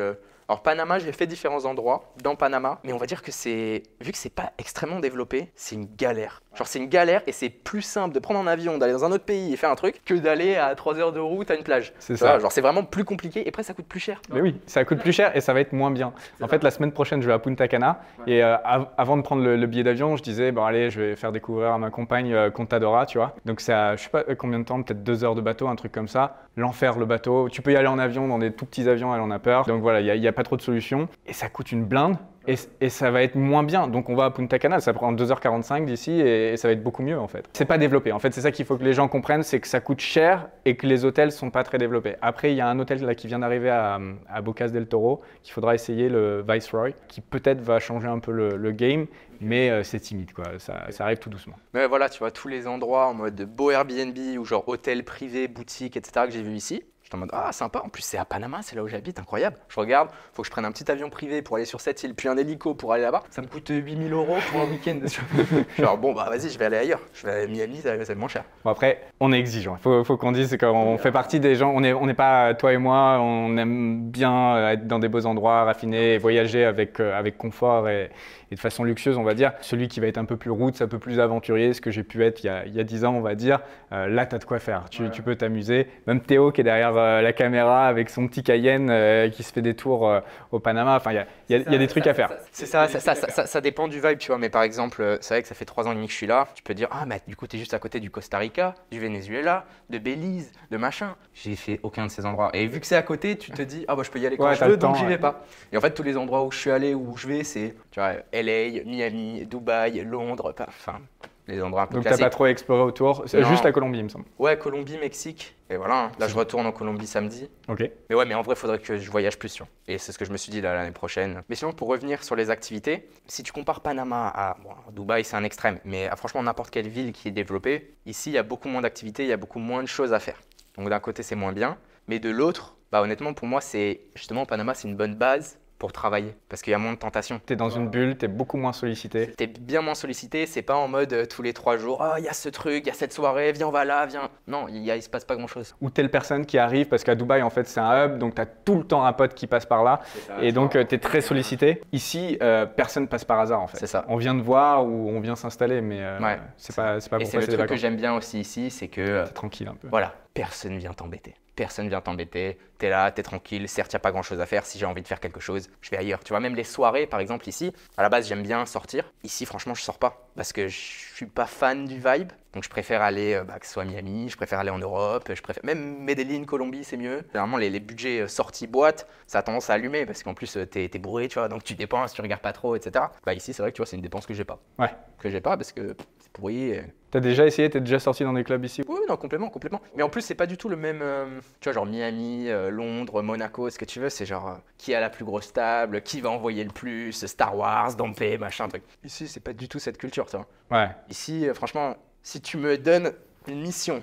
B: Alors, Panama, j'ai fait différents endroits dans Panama, mais on va dire que c'est, vu que c'est pas extrêmement développé, c'est une galère. Genre, c'est une galère et c'est plus simple de prendre un avion, d'aller dans un autre pays et faire un truc que d'aller à 3 heures de route à une plage.
A: C'est
B: vois,
A: ça.
B: genre, c'est vraiment plus compliqué et après, ça coûte plus cher.
A: Mais oui, ça coûte plus cher et ça va être moins bien. En fait, la semaine prochaine, je vais à Punta Cana. Et euh, av- avant de prendre le, le billet d'avion, je disais, bon, allez, je vais faire découvrir à ma compagne euh, Contadora, tu vois. Donc, c'est à, je sais pas euh, combien de temps, peut-être deux heures de bateau, un truc comme ça. L'enfer, le bateau. Tu peux y aller en avion, dans des tout petits avions, elle en a peur. Donc, voilà, il n'y a, pas trop de solutions. Et ça coûte une blinde. Et, et ça va être moins bien. Donc, on va à Punta Cana, ça prend 2h45 d'ici et, ça va être beaucoup mieux, en fait. C'est pas développé. En fait, c'est ça qu'il faut que les gens comprennent, c'est que ça coûte cher et que les hôtels sont pas très développés. Après, il y a un hôtel là qui vient d'arriver à, à Bocas del Toro qu'il faudra essayer, le Viceroy, qui peut-être va changer un peu le, le game, mais euh, c'est timide, quoi. Ça, ça arrive tout doucement.
B: Mais voilà, tu vois, tous les endroits en mode beau Airbnb ou genre hôtel privé, boutique, etc. que j'ai vu ici. J'étais en mode, ah, sympa. En plus, c'est à Panama, c'est là où j'habite, incroyable. Je regarde, faut que je prenne un petit avion privé pour aller sur cette île, puis un hélico pour aller là-bas. Ça me coûte 8000 euros pour un week-end. genre, bon, bah vas-y, je vais aller ailleurs. Je vais à Miami, être moins cher.
A: Bon, après, on est exigeant. Il faut, qu'on dise qu'on fait partie des gens. On n'est on n'est pas, toi et moi, on aime bien euh, être dans des beaux endroits, raffinés, et voyager avec, euh, avec confort et, et de façon luxueuse, on va dire. Celui qui va être un peu plus route, un peu plus aventurier, ce que j'ai pu être il y a, il y a 10 ans, on va dire, euh, là, tu as de quoi faire. Tu, tu peux t'amuser. Même Théo qui est derrière euh, la caméra avec son petit Cayenne euh, qui se fait des tours euh, au Panama. Enfin, il y a, il y a- il y a des trucs à faire.
B: C'est ça, ça, ça, ça, ça- ça dépend du vibe, tu vois. Mais par exemple, c'est vrai que ça fait trois ans et demi que je suis là. Tu peux dire, ah, mais du coup, t'es juste à côté du Costa Rica, du Venezuela, de Belize, de machin. J'ai fait aucun de ces endroits. Et vu que c'est à côté, tu te dis, ah, bah, je peux y aller quand
A: Ouais,
B: je veux, donc j'y
A: ouais.
B: vais pas. Et en fait, tous les endroits où je suis allé, où je vais, c'est, tu vois, LA, Miami, Dubaï, Londres, enfin, les endroits un peu
A: Donc, tu
B: classiques.
A: pas trop exploré autour. C'est juste la Colombie, il me semble.
B: Ouais, Colombie, Mexique. Et voilà, hein. là, je retourne en Colombie samedi.
A: Ok.
B: Mais ouais, mais en vrai, il faudrait que je voyage plus, vois. Et c'est ce que je me suis dit l'année prochaine. Mais sinon, pour revenir sur les activités, si tu compares Panama à bon, Dubaï, c'est un extrême. Mais à, franchement, n'importe quelle ville qui est développée, ici, il y a beaucoup moins d'activités, il y a beaucoup moins de choses à faire. Donc d'un côté, c'est moins bien. Mais de l'autre, bah honnêtement, pour moi, c'est justement Panama, c'est une bonne base pour travailler. Parce qu'il y a moins de tentations.
A: Tu es dans une bulle, tu es beaucoup moins sollicité.
B: T'es bien moins sollicité, c'est pas en mode euh, tous les trois jours, ah, il y a ce truc, il y a cette soirée, viens, on va là, viens. Non, il y a- il se passe pas grand chose.
A: ou telle personne qui arrive, parce qu'à Dubaï, en fait, c'est un hub, donc tu as tout le temps un pote qui passe par là, et donc tu es très sollicité. Ici, euh, personne passe par hasard, en fait.
B: C'est ça.
A: On vient de voir ou on vient s'installer, mais euh,
B: Ouais.
A: c'est pas, pas
B: Et
A: pour
B: c'est le truc que j'aime bien aussi ici, c'est que euh,
A: C'est tranquille un peu.
B: Voilà, personne vient t'embêter. Personne vient t'embêter. T'es là, t'es tranquille. Certes, y a pas grand chose à faire. Si j'ai envie de faire quelque chose, je vais ailleurs. Tu vois, même les soirées, par exemple, ici, à la base, j'aime bien sortir. Ici, franchement, je sors pas. Parce que je suis pas fan du vibe. Donc je préfère aller, euh, bah, que ce soit Miami, je préfère aller en Europe, je préfère même Medellin, Colombie, c'est mieux. Généralement, les, les budgets euh, sortis boîte, ça a tendance à allumer parce qu'en plus, tu es, bourré, tu vois, donc tu dépenses, tu regardes pas trop, etc. Bah ici, c'est vrai que tu vois, c'est une dépense que j'ai pas.
A: Ouais.
B: Que j'ai pas parce que c'est pourri. Et...
A: T'as déjà essayé, t'es déjà sorti dans des clubs ici?
B: Oui, non, complètement, complètement. Mais en plus, c'est pas du tout le même. euh, tu vois, genre Miami, euh, Londres, Monaco, ce que tu veux, c'est genre euh, qui a la plus grosse table, qui va envoyer le plus, Star Wars, Dompé, machin, truc. Ici, c'est pas du tout cette culture,
A: Ouais.
B: Ici, euh, franchement, si tu me donnes une mission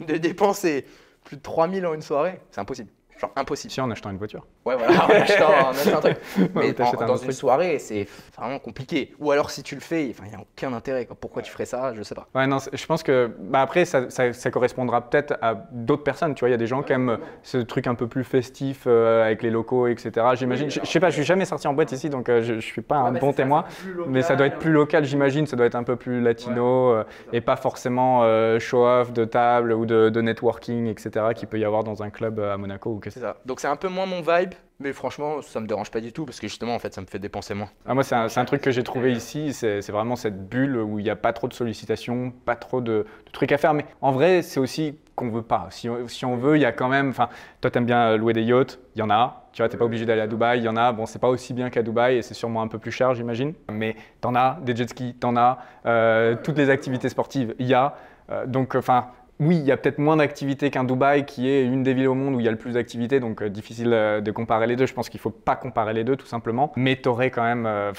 B: de dépenser plus de 3000 en une soirée, c'est impossible. Genre impossible.
A: Si en achetant une voiture.
B: Ouais, voilà, en achetant, en achetant un truc. Mais
A: t'achètes
B: en-
A: un
B: dans une
A: truc.
B: soirée, c'est vraiment compliqué. Ou alors, si tu le fais, enfin, il n'y a aucun intérêt. quoi. Pourquoi tu ferais ça? Je sais pas.
A: Ouais, non, je pense que bah après, ça, ça- ça correspondra peut-être à d'autres personnes. Tu vois, il y a des gens qui aiment ce truc un peu plus festif euh, avec les locaux, etc. J'imagine. Je, je sais pas, je suis jamais sorti en boîte ici, donc euh, je, je suis pas un bon témoin. Mais ça doit être plus local, j'imagine. Ça doit être un peu plus latino euh, et pas forcément euh, show-off de table ou de, de networking, etc. qu'il peut y avoir dans un club à Monaco ou que
B: C'est ça. Donc, c'est un peu moins mon vibe. Mais franchement, ça me dérange pas du tout parce que justement, en fait, ça me fait dépenser moins.
A: Ah, moi, c'est un, truc que j'ai trouvé ici. C'est vraiment cette bulle où il n'y a pas trop de sollicitations, pas trop de, trucs à faire. Mais en vrai, c'est aussi qu'on veut pas. Si, on- si on veut, il y a quand même. Enfin, toi, t'aimes bien louer des yachts. Il y en a. Tu vois, t'es pas obligé d'aller à Dubaï. Il y en a. Bon, c'est pas aussi bien qu'à Dubaï et c'est sûrement un peu plus cher, j'imagine. Mais t'en as des jet skis, t'en as. euh, toutes les activités sportives, il y a. Euh, donc, enfin. Oui, il y a peut-être moins d'activités qu'un Dubaï, qui est une des villes au monde où il y a le plus d'activités, donc euh, difficile euh, de comparer les deux. Je pense qu'il ne faut pas comparer les deux, tout simplement. Mais tu quand même. euh,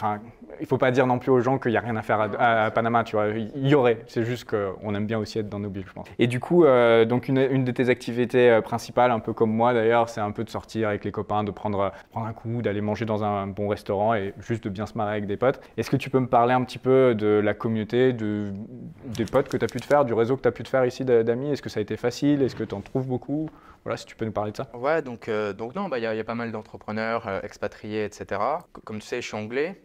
A: il ne faut pas dire non plus aux gens qu'il n'y a rien à faire à, à- à Panama, tu vois. Il y aurait. C'est juste qu'on aime bien aussi être dans nos villes, je pense. Et du coup, euh, donc une, une de tes activités euh, principales, un peu comme moi d'ailleurs, c'est un peu de sortir avec les copains, de prendre, euh, prendre un coup, d'aller manger dans un bon restaurant et juste de bien se marrer avec des potes. Est-ce que tu peux me parler un petit peu de la communauté, de, des potes que tu as pu te faire, du réseau que tu as pu te faire ici d'a- d'amis? Est-ce que ça a été facile? Est-ce que tu en trouves beaucoup? Voilà, si tu peux nous parler de ça.
B: Ouais, donc, euh, donc non, bah, il y, a- il y a pas mal d'entrepreneurs euh, expatriés, etc. C- Comme tu sais, je suis anglais.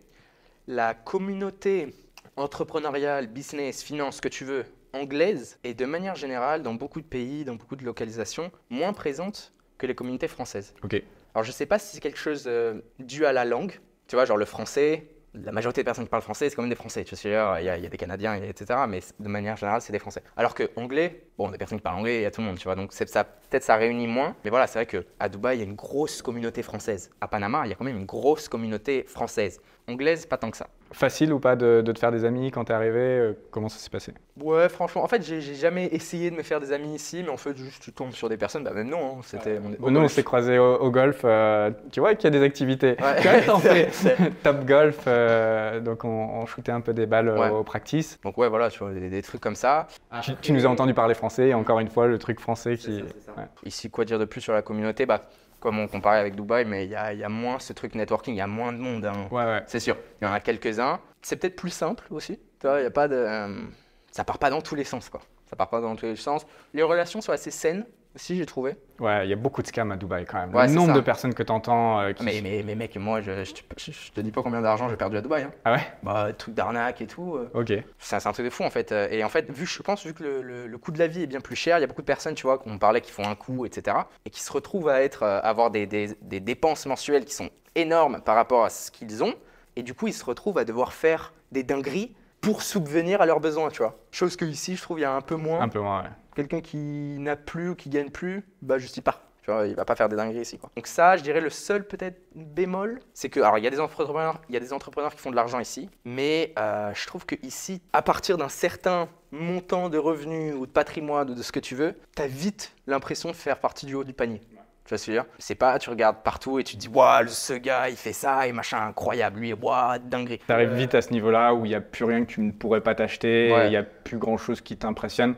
B: La communauté entrepreneuriale, business, finance, ce que tu veux, anglaise, est de manière générale, dans beaucoup de pays, dans beaucoup de localisations, moins présente que les communautés françaises.
A: Ok.
B: Alors, je sais pas si c'est quelque chose euh, dû à la langue. Tu vois, genre le français, la majorité des personnes qui parlent français, c'est quand même des Français. Tu dire, il y, a- il y a des Canadiens, etc. Mais de manière générale, c'est des Français. Alors que anglais, bon, des personnes qui parlent anglais, il y a tout le monde, tu vois. Donc ça, peut-être ça réunit moins. Mais voilà, c'est vrai qu'à Dubaï, il y a une grosse communauté française. À Panama, il y a quand même une grosse communauté française. Anglaise, pas tant que ça.
A: Facile ou pas de, de te faire des amis quand t'es arrivé Euh, Comment ça s'est passé?
B: Ouais, franchement, en fait, j'ai jamais essayé de me faire des amis ici, mais en fait, juste tu tombes sur des personnes. Bah, même non, hein, c'était. on est-
A: Nous, on s'est croisés au, au golf. euh, tu vois qu'il y a des activités.
B: Ouais.
A: Fais
B: C'est-
A: top golf. euh, donc, on, on shootait un peu des balles
B: Ouais.
A: au practice.
B: Donc, ouais, voilà, tu vois, des, des trucs comme ça.
A: Tu, tu nous as entendu parler français. Et encore une fois, le truc français qui. Ouais.
B: Ici, quoi dire de plus sur la communauté? Bah, Comme on comparait avec Dubaï, mais il y a, il y a moins ce truc networking, il y a moins de monde. hein.
A: Ouais, ouais.
B: C'est sûr, il y en a quelques-uns. C'est peut-être plus simple aussi. Tu vois, y a pas de, euh, ça part pas dans tous les sens. Quoi. Ça part pas dans tous les sens. Les relations sont assez saines aussi, j'ai trouvé.
A: Ouais, il y a beaucoup de scams à Dubaï quand même.
B: Ouais,
A: le nombre
B: ça.
A: de personnes que tu entends. qui...
B: Mais, mais, mais mec, moi, je, je, te- je- je te dis pas combien d'argent j'ai perdu à Dubaï. hein.
A: Ah ouais?
B: Bah, truc d'arnaque et tout. euh.
A: Ok.
B: C'est un truc de fou en fait. Euh, Et en fait, vu, je pense, vu que le, le- le coût de la vie est bien plus cher, il y a beaucoup de personnes, tu vois, qu'on parlait qui font un coup, etc. Et qui se retrouvent à être, euh, avoir des, des- des dépenses mensuelles qui sont énormes par rapport à ce qu'ils ont. Et du coup, ils se retrouvent à devoir faire des dingueries pour subvenir à leurs besoins, tu vois. Chose que ici, je trouve, il y a un peu moins.
A: Un peu moins, ouais.
B: Quelqu'un qui n'a plus ou qui gagne plus, bah juste il part. Tu vois, va pas faire des dingueries ici. Quoi. Donc ça, je dirais le seul peut-être bémol, c'est que alors il y a des entrepreneurs, il y a des entrepreneurs qui font de l'argent ici, mais euh, je trouve que ici, à partir d'un certain montant de revenus ou de patrimoine ou de ce que tu veux, tu as vite l'impression de faire partie du haut du panier. Tu dire C'est pas, tu regardes partout et tu te dis, waouh, ce gars, il fait ça et machin incroyable, lui, waouh, dinguerie.
A: T'arrives vite à ce niveau-là où il n'y a plus rien que tu ne pourrais pas t'acheter, il
B: Ouais.
A: n'y a plus grand-chose qui t'impressionne.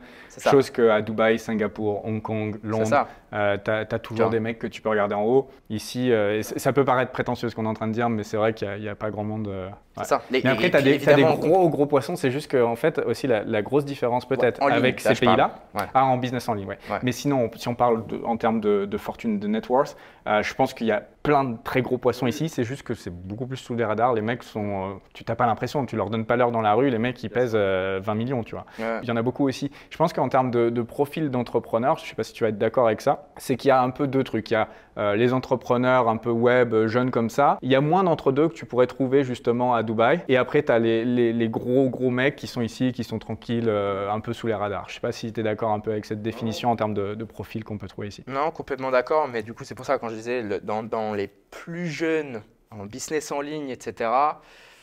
A: Chose qu'à Dubaï, Singapour, Hong Kong, Londres, euh, t'as as toujours
B: Tu
A: des mecs que tu peux regarder en haut. Ici, euh, ça peut paraître prétentieux ce qu'on est en train de dire, mais c'est vrai qu'il n'y a, pas grand monde. euh, ouais.
B: ça. Les-
A: Mais
B: et-
A: après, tu as, des t'as des
B: évidemment,
A: gros gros poissons. C'est juste qu'en fait, aussi la, la grosse différence peut-être
B: en
A: avec ces pays-là.
B: Ouais.
A: Ah, en business en ligne, ouais.
B: Ouais.
A: Mais sinon, si on parle de- en termes de, de fortune, de net worth, euh, je pense qu'il y a plein de très gros poissons ici. C'est juste que c'est beaucoup plus sous les radars. Les mecs sont. euh, tu n'as pas l'impression, tu leur donnes pas l'heure dans la rue. Les mecs, ils pèsent euh, 20 millions, tu vois.
B: Ouais.
A: Il y en a beaucoup aussi. Je pense qu'en termes de, de profil d'entrepreneur, je ne sais pas si tu vas être d'accord avec ça, ça, c'est qu'il y a un peu deux trucs. Il y a euh, les entrepreneurs un peu web, euh, jeunes comme ça. Il y a moins d'entre deux que tu pourrais trouver justement à Dubaï. Et après, tu as les, gros, gros mecs qui sont ici, qui sont tranquilles, euh, un peu sous les radars. Je sais pas si tu es d'accord un peu avec cette définition en termes de, profil qu'on peut trouver ici.
B: Non, complètement d'accord. Mais du coup, c'est pour ça, quand je disais, dans, dans les plus jeunes, en business en ligne, etc.,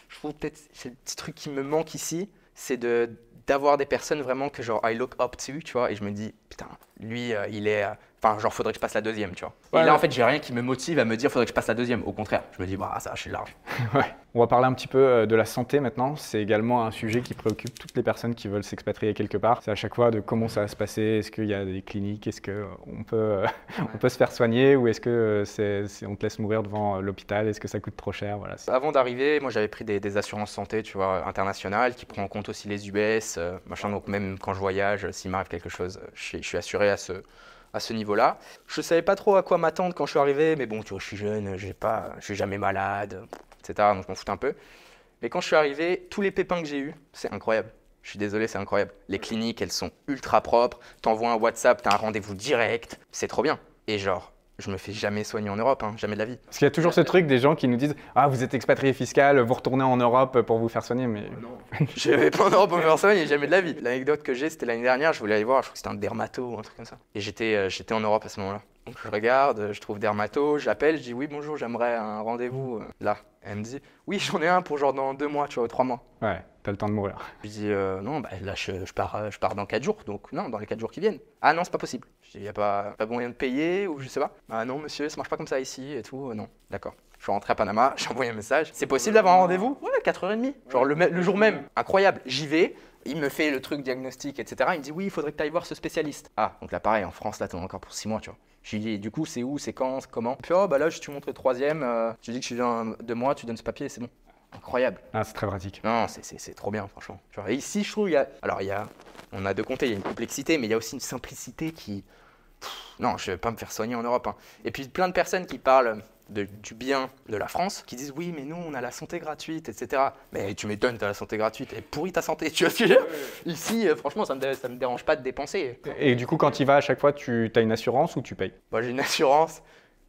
B: je trouve peut-être c'est le petit truc qui me manque ici, c'est de d'avoir des personnes vraiment que genre I look up to, tu vois, et je me dis putain, lui il est Enfin, genre, faudrait que je passe la deuxième, tu vois. et là, en fait, j'ai rien qui me motive à me dire, faudrait que je passe la deuxième. Au contraire, je me dis, bah, ça, je suis large.
A: ouais. On va parler un petit peu euh, de la santé maintenant. C'est également un sujet qui préoccupe toutes les personnes qui veulent s'expatrier quelque part. C'est à chaque fois de comment ça va se passer. Est-ce qu'il y a des cliniques? Est-ce qu'on peut, euh, on peut se faire soigner? Ou est-ce que euh, c'est, on te laisse mourir devant l'hôpital? Est-ce que ça coûte trop cher? Voilà,
B: Avant d'arriver, moi, j'avais pris des, assurances santé, tu vois, internationales, qui prend en compte aussi les US, machin. Donc, même quand je voyage, s'il m'arrive quelque chose, je suis assuré à ce à ce niveau-là. Je savais pas trop à quoi m'attendre quand je suis arrivé, mais bon, tu vois, je suis jeune, j'ai pas, je suis jamais malade, etc. Donc je m'en fous un peu. Mais quand je suis arrivé, tous les pépins que j'ai eus, c'est incroyable. Je suis désolé, c'est incroyable. Les cliniques, elles sont ultra propres. T'envoies un WhatsApp, t'as un rendez-vous direct. C'est trop bien. Et genre, je me fais jamais soigner en Europe, hein, jamais de la vie.
A: Parce qu'il y a toujours ce truc des gens qui nous disent Ah, vous êtes expatrié fiscal, vous retournez en Europe pour vous faire soigner. Mais
B: oh non, je vais pas en Europe pour me faire soigner, jamais de la vie. L'anecdote que j'ai, c'était l'année dernière, je voulais aller voir, je crois que c'était un dermato ou un truc comme ça. Et j'étais euh, j'étais en Europe à ce moment-là. Donc je regarde, je trouve dermato, j'appelle, je dis Oui, bonjour, j'aimerais un rendez-vous euh, là. Elle me dit Oui, j'en ai un pour genre dans deux mois, tu vois, trois mois.
A: Ouais. T'as le temps de mourir.
B: Je dis euh, non, bah, là je, pars, euh, je pars dans 4 jours, donc non, dans les 4 jours qui viennent. Ah non, c'est pas possible. Je dis, il n'y a pas, pas moyen de payer ou je sais pas. Ah non, monsieur, ça marche pas comme ça ici et tout. Euh, non, d'accord. Je suis rentré à Panama, j'ai envoyé un message. C'est possible d'avoir un rendez-vous? Ouais, 4h30. Genre le, le jour même. Incroyable. J'y vais, il me fait le truc diagnostic, etc. Il me dit oui, il faudrait que tu ailles voir ce spécialiste. Ah, donc là pareil, en France, là, t'en as encore pour 6 mois, tu vois. Je lui dis, du coup, c'est où, c'est quand, comment Puis, oh, bah là, je te montre le troisième. je lui dis que je viens de moi, tu donnes ce papier, c'est bon incroyable.
A: Ah, c'est très pratique.
B: Non, c'est trop bien, franchement. et ici, je trouve, il y a. Alors, il y a. On a deux côtés, il y a une complexité, mais il y a aussi une simplicité qui. non, je vais pas me faire soigner en Europe. Hein. Et puis, plein de personnes qui parlent de, du bien de la France, qui disent oui, mais nous, on a la santé gratuite, etc. Mais tu m'étonnes, tu as la santé gratuite. Et pourri ta santé, tu vois ce que je veux dire? Ici, euh, franchement, ça me, me dérange pas de dépenser.
A: Et du coup, quand tu vas à chaque fois, tu as une assurance ou tu payes?
B: Moi, j'ai une assurance.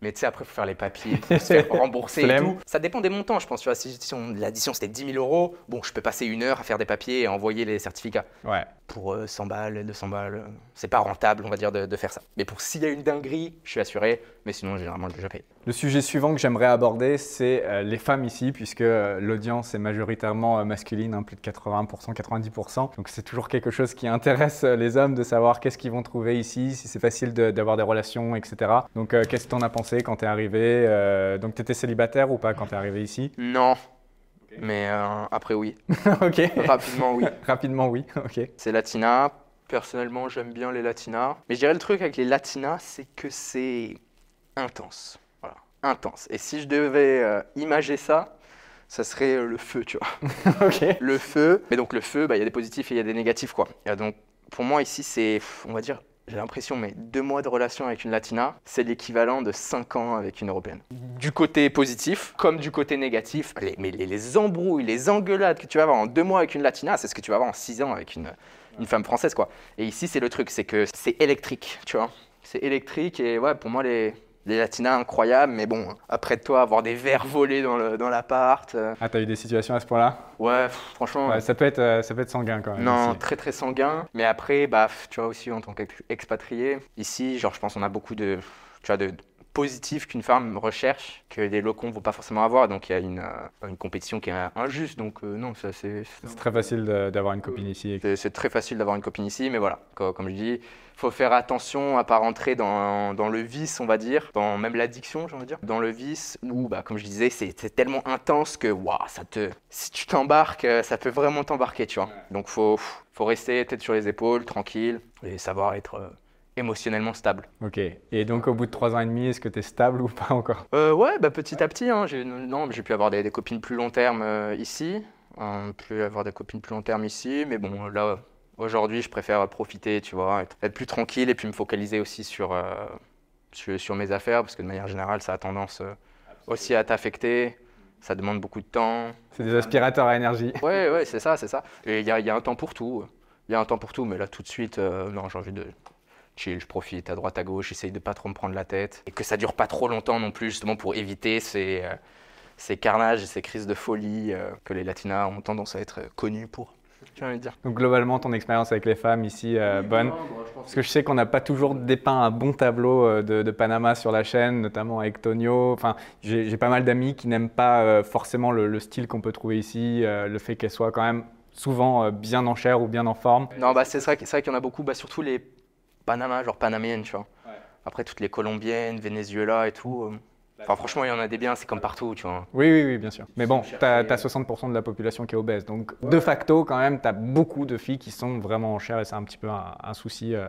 B: Mais tu sais, après, il faut faire les papiers, se faire rembourser et tout. Ça dépend des montants, je pense. Tu vois, si, l'addition c'était 10 000 euros, bon, je peux passer une heure à faire des papiers et envoyer les certificats.
A: Ouais.
B: Pour 100 euh, balles, 200 balles, c'est pas rentable, on va dire, de, faire ça. Mais pour s'il y a une dinguerie, je suis assuré. Mais sinon, généralement, je déjà payé.
A: Le sujet suivant que j'aimerais aborder, c'est euh, les femmes ici, puisque euh, l'audience est majoritairement masculine, hein, plus de 80%, 90%. Donc c'est toujours quelque chose qui intéresse les hommes de savoir qu'est-ce qu'ils vont trouver ici, si c'est facile d'avoir des relations, etc. Donc qu'est-ce que tu en as pensé quand tu es arrivé euh, Donc, tu étais célibataire ou pas quand tu es arrivé ici?
B: Non. Mais euh, après, oui.
A: ok.
B: Rapidement, oui.
A: Rapidement, oui. Ok.
B: C'est Latina. Personnellement, j'aime bien les Latinas. Mais je dirais le truc avec les Latinas, c'est que c'est intense. Voilà. Intense. Et si je devais euh, imager ça, ça serait le feu, tu
A: vois. ok.
B: Le feu. Mais donc, le feu, bah, il y a des positifs et il y a des négatifs, quoi. Et donc, pour moi, ici, c'est, on va dire, j'ai l'impression, mais deux mois de relation avec une Latina, c'est l'équivalent de cinq ans avec une Européenne. Du côté positif, comme du côté négatif, les, mais les, embrouilles, les engueulades que tu vas avoir en deux mois avec une Latina, c'est ce que tu vas avoir en six ans avec une, une femme française, quoi. Et ici, c'est le truc, c'est que c'est électrique, tu vois. C'est électrique et ouais, pour moi, les, des latinas incroyables, mais bon, après toi, avoir des verres volés dans l'appart. Dans euh.
A: Ah, t'as eu des situations à ce point-là?
B: Ouais, franchement.
A: ça, peut être, euh, ça peut être sanguin quand même.
B: Non, très très sanguin. Mais après, bah, tu vois aussi en tant qu'expatrié, ici, genre, je pense qu'on a beaucoup de, tu vois, de, positif qu'une femme recherche que les locaux ne vont pas forcément avoir. Donc il y a une, euh, une compétition qui est injuste. Donc non, ça c'est.
A: C'est très facile d'avoir une copine ici.
B: C'est très facile d'avoir une copine ici, mais voilà, comme je dis, faut faire attention à pas rentrer dans, dans le vice, on va dire, dans même l'addiction, j'ai envie de dire, dans le vice où, bah, comme je disais, c'est tellement intense que, waouh, ça te, si tu t'embarques, euh, ça peut vraiment t'embarquer, tu vois. Donc faut, faut rester tête sur les épaules, tranquille, et savoir être euh, émotionnellement stable.
A: Ok. Et donc au bout de trois ans et demi, est-ce que tu es stable ou pas encore?
B: Euh, Ouais, bah, petit à petit. Hein, j'ai, non, j'ai pu avoir des, copines plus long terme ici. Hein, pu avoir des copines plus long terme ici, mais bon, là, Aujourd'hui, je préfère profiter, tu vois, être, plus tranquille et puis me focaliser aussi sur, euh, sur, mes affaires, parce que de manière générale, ça a tendance euh, aussi à t'affecter. Ça demande beaucoup de temps.
A: C'est des aspirateurs à énergie.
B: Ouais, ouais, c'est ça, c'est ça. Et il y a, y a, un temps pour tout. Il y a un temps pour tout, mais là, tout de suite, euh, non, j'ai envie de chill, je profite à droite à gauche, j'essaye de pas trop me prendre la tête. Et que ça dure pas trop longtemps non plus, justement pour éviter ces, euh, ces carnages et ces crises de folie euh, que les latinas ont tendance à être connus pour. J'ai envie de dire.
A: Donc globalement, ton expérience avec les femmes ici, euh, bonne. Parce que je sais qu'on n'a pas toujours dépeint un bon tableau euh, de, de Panama sur la chaîne, notamment avec Tonio. Enfin, j'ai pas mal d'amis qui n'aiment pas euh, forcément le, le style qu'on peut trouver ici, euh, le fait qu'elle soit quand même souvent euh, bien en chair ou bien en forme.
B: Non, bah c'est vrai, vrai qu'il y en a beaucoup, bah, surtout les Panama, genre panaméennes, tu vois.
A: Ouais.
B: Après, toutes les colombiennes, Venezuela et tout. Enfin, franchement, il y en a des biens, c'est comme partout, tu vois.
A: Oui, oui, oui, bien sûr. Mais bon, tu as,
B: cherchés.
A: 60% de la population qui est obèse. Donc, de facto, quand même, tu as beaucoup de filles qui sont vraiment en chair et c'est un petit peu un, un souci euh,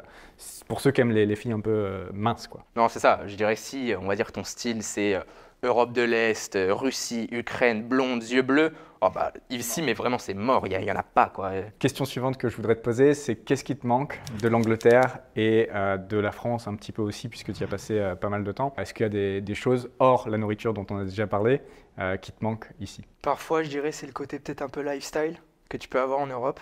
A: pour ceux qui aiment les, les filles un peu euh, minces, quoi.
B: Non, c'est ça. Je dirais si, on va dire ton style, c'est euh, Europe de l'Est, euh, Russie, Ukraine, blonde, yeux bleus. Oh, bah, ici, mais vraiment, c'est mort. Il n'y en a pas, quoi.
A: Question suivante que je voudrais te poser, c'est qu'est-ce qui te manque de l'Angleterre et euh, de la France un petit peu aussi, puisque tu y as passé euh, pas mal de temps? Est-ce qu'il y a des, des choses, hors la nourriture dont on a déjà parlé, euh, qui te manquent ici?
B: Parfois, je dirais, c'est le côté peut-être un peu lifestyle que tu peux avoir en Europe.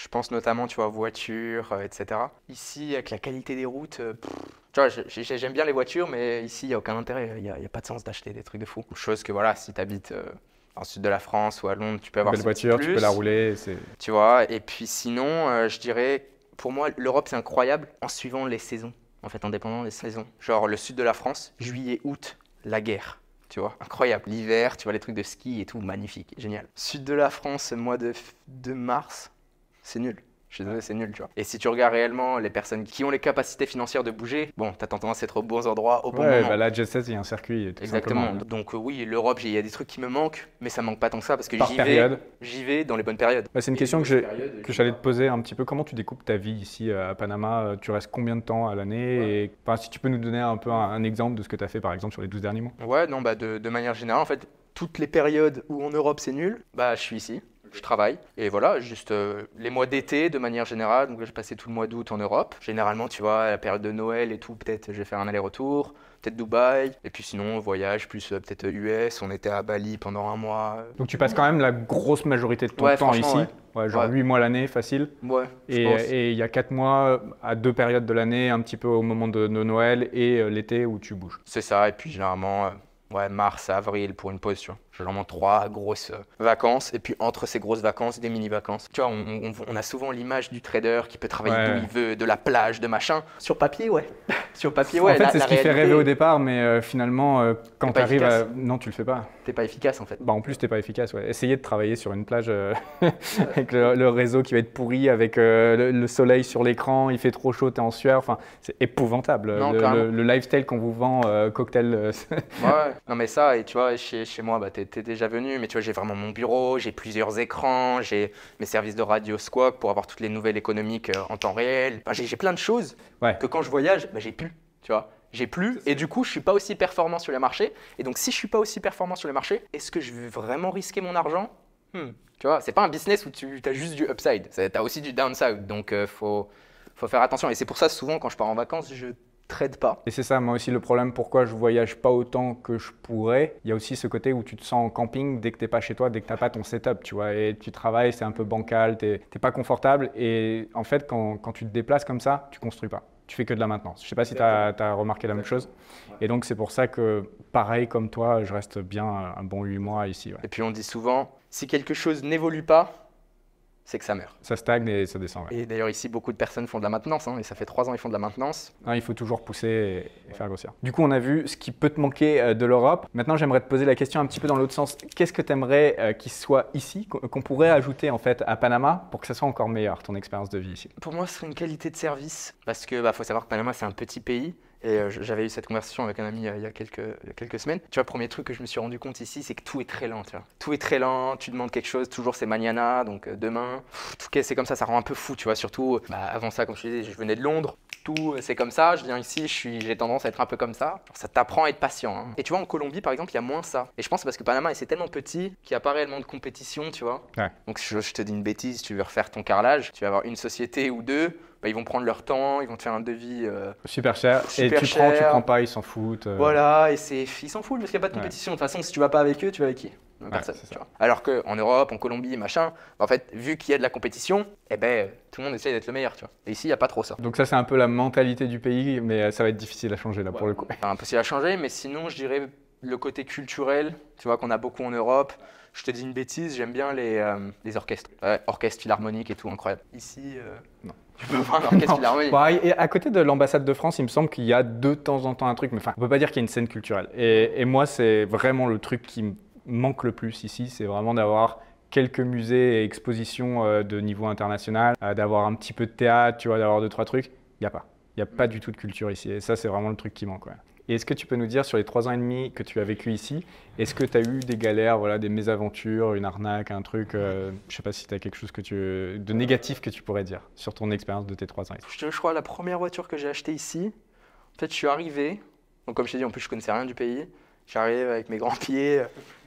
B: Je pense notamment, tu vois, voiture, euh, etc. Ici, avec la qualité des routes, euh, pff, tu vois, j'aime bien les voitures, mais ici, il n'y a aucun intérêt. Il n'y a, pas de sens d'acheter des trucs de fou. Chose que, voilà, si tu habites dans le sud de la France ou à Londres, tu peux avoir
A: Belle
B: ce petit
A: voiture, tu peux la rouler.
B: Tu vois, et puis sinon, euh, je dirais, pour moi, l'Europe, c'est incroyable en suivant les saisons, en fait, en dépendant des saisons. Genre, le sud de la France, juillet, août, la guerre. Tu vois, incroyable. L'hiver, tu vois les trucs de ski et tout, magnifique, génial. Sud de la France, mois de mars, c'est nul. Je suis désolé, c'est nul, tu vois. Et si tu regardes réellement les personnes qui ont les capacités financières de bouger, bon, t'as tendance à être aux bons endroits au bon
A: Ouais,
B: moment.
A: bah là, Jet Set, il y a un circuit. tout
B: Exactement.
A: simplement.
B: Donc euh, oui, l'Europe, il y a des trucs qui me manquent, mais ça manque pas tant que ça parce que j'y vais, j'y vais dans les bonnes périodes.
A: Bah, c'est une
B: Et
A: question que
B: périodes,
A: j'allais te poser un petit peu. Comment tu découpes ta vie ici euh, à Panama Euh, Tu restes combien de temps à l'année Et enfin, si tu peux nous donner un peu un, un exemple de ce que tu as fait, par exemple, sur les 12 derniers mois.
B: Ouais, non, bah de, de manière générale, en fait, toutes les périodes où en Europe c'est nul, bah je suis ici, je travaille. Et voilà, juste euh, les mois d'été de manière générale, donc là, j'ai passé tout le mois d'août en Europe. Généralement, tu vois, à la période de Noël et tout, peut-être je vais faire un aller-retour, peut-être Dubaï. Et puis sinon, voyage, plus euh, peut-être US, on était à Bali pendant un mois.
A: Donc tu passes quand même la grosse majorité de ton
B: Ouais,
A: temps ici. Ouais, genre
B: Ouais.
A: 8 mois l'année, facile.
B: Ouais,
A: Et il y a 4 mois euh, à deux périodes de l'année, un petit peu au moment de, de Noël et euh, l'été où tu bouges.
B: C'est ça, et puis généralement, euh, ouais, mars, avril pour une pause, tu vois. Généralement trois grosses euh, vacances, et puis entre ces grosses vacances, des mini-vacances. Tu vois, on, on- on a souvent l'image du trader qui peut travailler
A: Ouais.
B: d'où il veut, de la plage, de machin. Sur papier, ouais. Sur papier, ouais.
A: en fait, c'est ce qui fait
B: réalité,
A: rêver au départ, mais euh, finalement, euh, quand tu arrives à. Non, tu le fais pas.
B: T'es pas efficace en fait.
A: Bah, en plus, t'es pas efficace. Ouais. Essayez de travailler sur une plage euh, avec le, le réseau qui va être pourri, avec euh, le, le soleil sur l'écran, il fait trop chaud, t'es en sueur. Enfin, c'est épouvantable.
B: Non,
A: le, le- le lifestyle qu'on vous vend, euh, cocktail. euh,
B: Ouais, ouais. non mais ça, et tu vois, chez, chez moi, bah, t'es t'es déjà venu, mais tu vois, j'ai vraiment mon bureau, j'ai plusieurs écrans, j'ai mes services de radio Squawk pour avoir toutes les nouvelles économiques euh, en temps réel. Enfin, j'ai plein de choses
A: Ouais.
B: que quand je voyage, bah, j'ai plus, tu vois. J'ai plus, et du coup, je suis pas aussi performant sur les marchés. Et donc, si je suis pas aussi performant sur les marchés, est-ce que je vais vraiment risquer mon argent? Hmm. Tu vois, c'est pas un business où tu as juste du upside, tu as aussi du downside. Donc, euh, faut, faut faire attention. Et c'est pour ça, souvent, quand je pars en vacances, je trade pas.
A: Et c'est ça, moi aussi, le problème pourquoi je voyage pas autant que je pourrais. Il y a aussi ce côté où tu te sens en camping dès que t'es pas chez toi, dès que t'as pas ton setup, tu vois. Et tu travailles, c'est un peu bancal, t'es pas confortable. Et en fait, quand, quand tu te déplaces comme ça, tu construis pas. Tu fais que de la maintenance. Je sais pas si tu as, remarqué la même chose. Et donc, c'est pour ça que, pareil comme toi, je reste bien un bon 8 mois ici. ouais.
B: Et puis on dit souvent, si quelque chose n'évolue pas, c'est que ça meurt.
A: Ça stagne et ça descend. ouais.
B: Et d'ailleurs ici, beaucoup de personnes font de la maintenance, hein, et ça fait trois ans qu'ils font de la maintenance.
A: Il faut toujours pousser et, et faire grossir. Du coup, on a vu ce qui peut te manquer euh, de l'Europe. Maintenant, j'aimerais te poser la question un petit peu dans l'autre sens. Qu'est-ce que tu aimerais qu'il soit ici, qu'on qu'on pourrait ajouter en fait à Panama pour que ça soit encore meilleur, ton expérience de vie ici?
B: Pour moi, ce serait une qualité de service, parce que bah, faut savoir que Panama, c'est un petit pays. Et euh, j'avais eu cette conversation avec un ami euh, il y, a quelques, il y a quelques semaines. Tu vois, premier truc que je me suis rendu compte ici, c'est que tout est très lent. Tu vois. Tout est très lent, tu demandes quelque chose, toujours c'est mañana, donc euh, demain. Tout est- c'est comme ça, ça rend un peu fou, tu vois. Surtout, bah, avant ça, comme je te disais, je venais de Londres. Tout, c'est comme ça. Je viens ici, je suis- j'ai tendance à être un peu comme ça. Ça t'apprend à être patient. hein. Et tu vois, en Colombie, par exemple, il y a moins ça. Et je pense que c'est parce que Panama, c'est tellement petit qu'il n'y a pas réellement de compétition, tu vois.
A: Ouais.
B: Donc, je, je te dis une bêtise, tu veux refaire ton carrelage, tu vas avoir une société ou deux. Bah, ils vont prendre leur temps, ils vont te faire un devis. euh,
A: Super cher.
B: Super
A: et tu prends, tu prends pas, ils s'en foutent. euh.
B: Voilà, et c'est, ils s'en foutent parce qu'il n'y a pas de compétition. De toute façon, si tu vas pas avec eux, tu vas avec qui? Personne, tu vois. Alors qu'en Europe, en Colombie, machin, en fait, vu qu'il y a de la compétition, eh ben, tout le monde essaie d'être le meilleur, tu vois. Et ici, il n'y a pas trop ça.
A: Donc ça, c'est un peu la mentalité du pays, mais euh, ça va être difficile à changer là pour le coup.
B: Enfin, impossible à changer, mais sinon, je dirais le côté culturel, tu vois, qu'on a beaucoup en Europe. Je te dis une bêtise, j'aime bien les, euh, les orchestres. Ouais, orchestre philharmonique et tout, incroyable. Ici, euh,
A: Non.
B: Tu peux voir un orchestre
A: Non.
B: philharmonique.
A: Bon, et à côté de l'ambassade de France, il me semble qu'il y a de temps en temps un truc, mais enfin, on peut pas dire qu'il y a une scène culturelle. Et, et moi, c'est vraiment le truc qui me manque le plus ici, c'est vraiment d'avoir quelques musées et expositions euh, de niveau international, euh, d'avoir un petit peu de théâtre, tu vois, d'avoir deux, trois trucs. Il n'y a pas. Il n'y a pas du tout de culture ici. Et ça, c'est vraiment le truc qui manque. ouais. Et est-ce que tu peux nous dire, sur les trois ans et demi que tu as vécu ici, est-ce que tu as eu des galères, voilà, des mésaventures, une arnaque, un truc euh, Je sais pas si tu as quelque chose que tu, de négatif que tu pourrais dire sur ton expérience de tes trois ans ici?
B: Je, je crois la première voiture que j'ai achetée ici, en fait, je suis arrivé. Donc, comme je t'ai dit, en plus, je connaissais rien du pays. J'arrive avec mes grands pieds.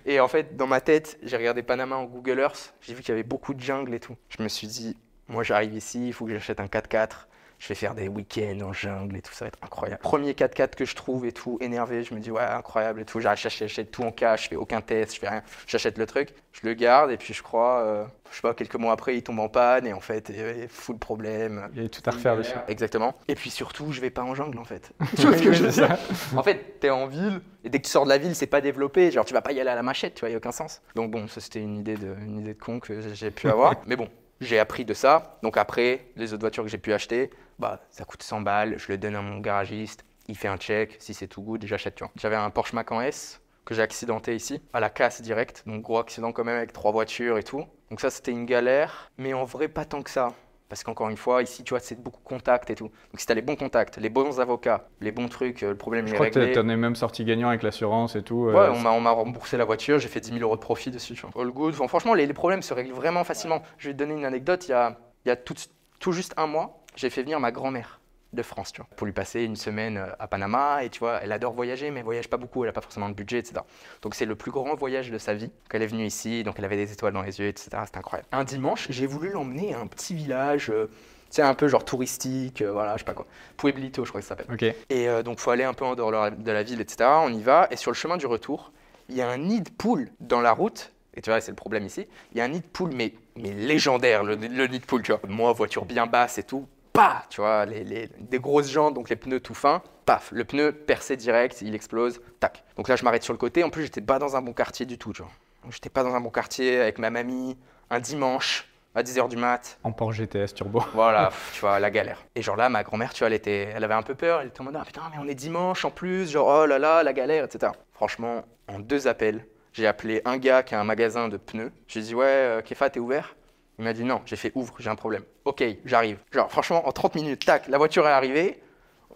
B: Et en fait, dans ma tête, j'ai regardé Panama en Google Earth. J'ai vu qu'il y avait beaucoup de jungle et tout. Je me suis dit, moi, j'arrive ici, il faut que j'achète un 4x4. Je vais faire des week-ends en jungle et tout, ça va être incroyable. Premier 4x4 que je trouve et tout, énervé, je me dis ouais, incroyable et tout. J'achète j'achète tout en cash, je fais aucun test, je fais rien. J'achète le truc, je le garde et puis je crois, euh, je sais pas, quelques mois après, il tombe en panne et en fait, il y avait full problème.
A: Il y a tout à refaire dessus.
B: Exactement. Et puis surtout, je vais pas en jungle en fait. tu vois ce que je veux dire En fait, t'es en ville et dès que tu sors de la ville, c'est pas développé. Genre, tu vas pas y aller à la machette, tu vois, y a aucun sens. Donc bon, ça c'était une idée de, une idée de con que j'ai pu avoir. Mais bon, j'ai appris de ça. Donc après, les autres voitures que j'ai pu acheter, bah ça coûte 100 balles. Je le donne à mon garagiste. Il fait un check. Si c'est tout good, j'achète. J'avais un Porsche Macan S que j'ai accidenté ici, à la casse direct. Donc gros accident quand même avec trois voitures et tout. Donc ça c'était une galère. Mais en vrai, pas tant que ça. Parce qu'encore une fois, ici, tu vois, c'est beaucoup de contacts et tout. Donc si tu as les bons contacts, les bons avocats, les bons trucs, euh, le problème
A: Je
B: est
A: crois que
B: réglé.
A: tu en es même sorti gagnant avec l'assurance et tout. euh,
B: Ouais, on m'a, on m'a remboursé la voiture, j'ai fait 10 000 euros de profit dessus. Tu vois. All good. Enfin, franchement, les, les problèmes se règlent vraiment facilement. Je vais te donner une anecdote. Il y a, il y a tout, tout juste un mois, j'ai fait venir ma grand-mère de France, tu vois, pour lui passer une semaine euh, à Panama. Et tu vois, elle adore voyager, mais elle voyage pas beaucoup, elle n'a pas forcément le budget, etc. Donc c'est le plus grand voyage de sa vie qu'elle est venue ici. Donc elle avait des étoiles dans les yeux, etc. C'était incroyable. Un dimanche, j'ai voulu l'emmener à un petit village, euh, tu sais, un peu genre touristique, euh, voilà, je sais pas quoi. Pueblito, je crois que ça s'appelle.
A: Ok.
B: Et euh, donc, faut aller un peu en dehors de la- de la ville, etc. On y va. Et sur le chemin du retour, il y a un nid de poule dans la route. Et tu vois, c'est le problème ici. Il y a un nid de poule, mais, mais légendaire, le, le nid de poule, tu vois. Moi, voiture bien basse et tout. Pah Tu vois, les, les- des grosses jantes, donc les pneus tout fins. Paf Le pneu percé direct, il explose. Tac. Donc là, je m'arrête sur le côté. En plus, j'étais pas dans un bon quartier du tout, tu vois. J'étais pas dans un bon quartier avec ma mamie, un dimanche, à 10h du mat.
A: En Porsche GTS Turbo.
B: Voilà, tu vois, la galère. Et genre là, ma grand-mère, tu vois, elle, était, elle avait un peu peur. Elle était en mode, ah putain, mais on est dimanche en plus, genre, oh là là, la galère, etc. Franchement, en deux appels, j'ai appelé un gars qui a un magasin de pneus. J'ai dit, ouais, euh, Kefa, t'es ouvert? Il m'a dit, non, j'ai fait, ouvre, j'ai un problème. Ok, j'arrive. Genre, franchement, en 30 minutes, tac, la voiture est arrivée,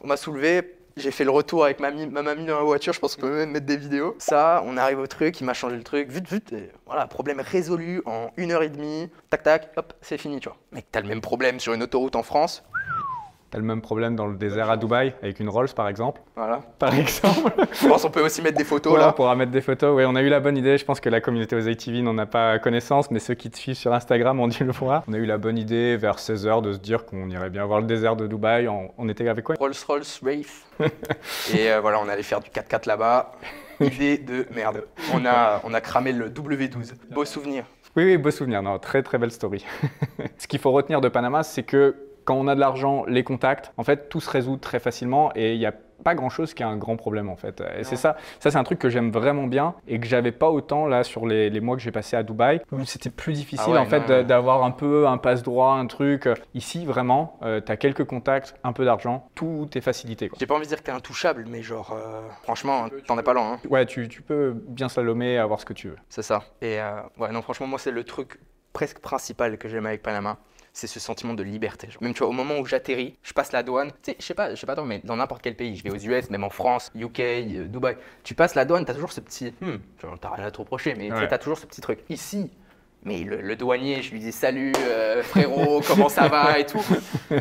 B: on m'a soulevé. J'ai fait le retour avec ma, ma mamie dans la voiture, je pense qu'on peut même mettre des vidéos. Ça, on arrive au truc, il m'a changé le truc, vite, vite, voilà, problème résolu en une heure et demie, tac, tac, hop, c'est fini, tu vois. Mec, t'as le même problème sur une autoroute en France,
A: T'as le même problème dans le désert à Dubaï avec une Rolls par exemple.
B: voilà.
A: Par exemple.
B: Je pense qu'on peut aussi mettre des photos
A: Voilà,
B: là.
A: on pourra mettre des photos. Oui, on a eu la bonne idée. Je pense que la communauté aux ATV n'en a pas connaissance, mais ceux qui te suivent sur Instagram ont dû le voir. On a eu la bonne idée vers 16h de se dire qu'on irait bien voir le désert de Dubaï. On, on était avec quoi?
B: Rolls-Royce Wraith. et euh, voilà, on allait faire du 4x4 là-bas. Idée de merde. On a, on a cramé le W12. Beau souvenir.
A: Oui, oui, beau souvenir. Non, très très belle story. Ce qu'il faut retenir de Panama, c'est que quand on a de l'argent, les contacts, en fait, tout se résout très facilement et il n'y a pas grand chose qui est un grand problème en fait. Et c'est ça, ça c'est un truc que j'aime vraiment bien et que j'avais pas autant là sur les, les mois que j'ai passé à Dubaï. où C'était plus difficile
B: Ah ouais,
A: en fait
B: ouais.
A: d'avoir un peu un passe droit, un truc. Ici vraiment, tu as quelques contacts, un peu d'argent, tout est facilité.
B: J'ai pas envie de dire que t'es intouchable, mais genre, euh, franchement, t'en es pas loin. hein.
A: Ouais, tu, tu peux bien slalomer, avoir ce que tu veux.
B: C'est ça. Et euh, ouais, non, franchement, moi, c'est le truc presque principal que j'aime avec Panama. C'est ce sentiment de liberté. genre. Même tu vois, au moment où j'atterris, je passe la douane. Tu sais, je sais pas, je sais pas mais dans n'importe quel pays, je vais aux US, même en France, UK, euh, Dubaï, tu passes la douane, t'as toujours ce petit. Hmm, t'as rien à te reprocher, mais tu
A: Ouais.
B: t'as toujours ce petit truc. Ici, mais le, le douanier, je lui dis salut euh, frérot, comment ça va et tout.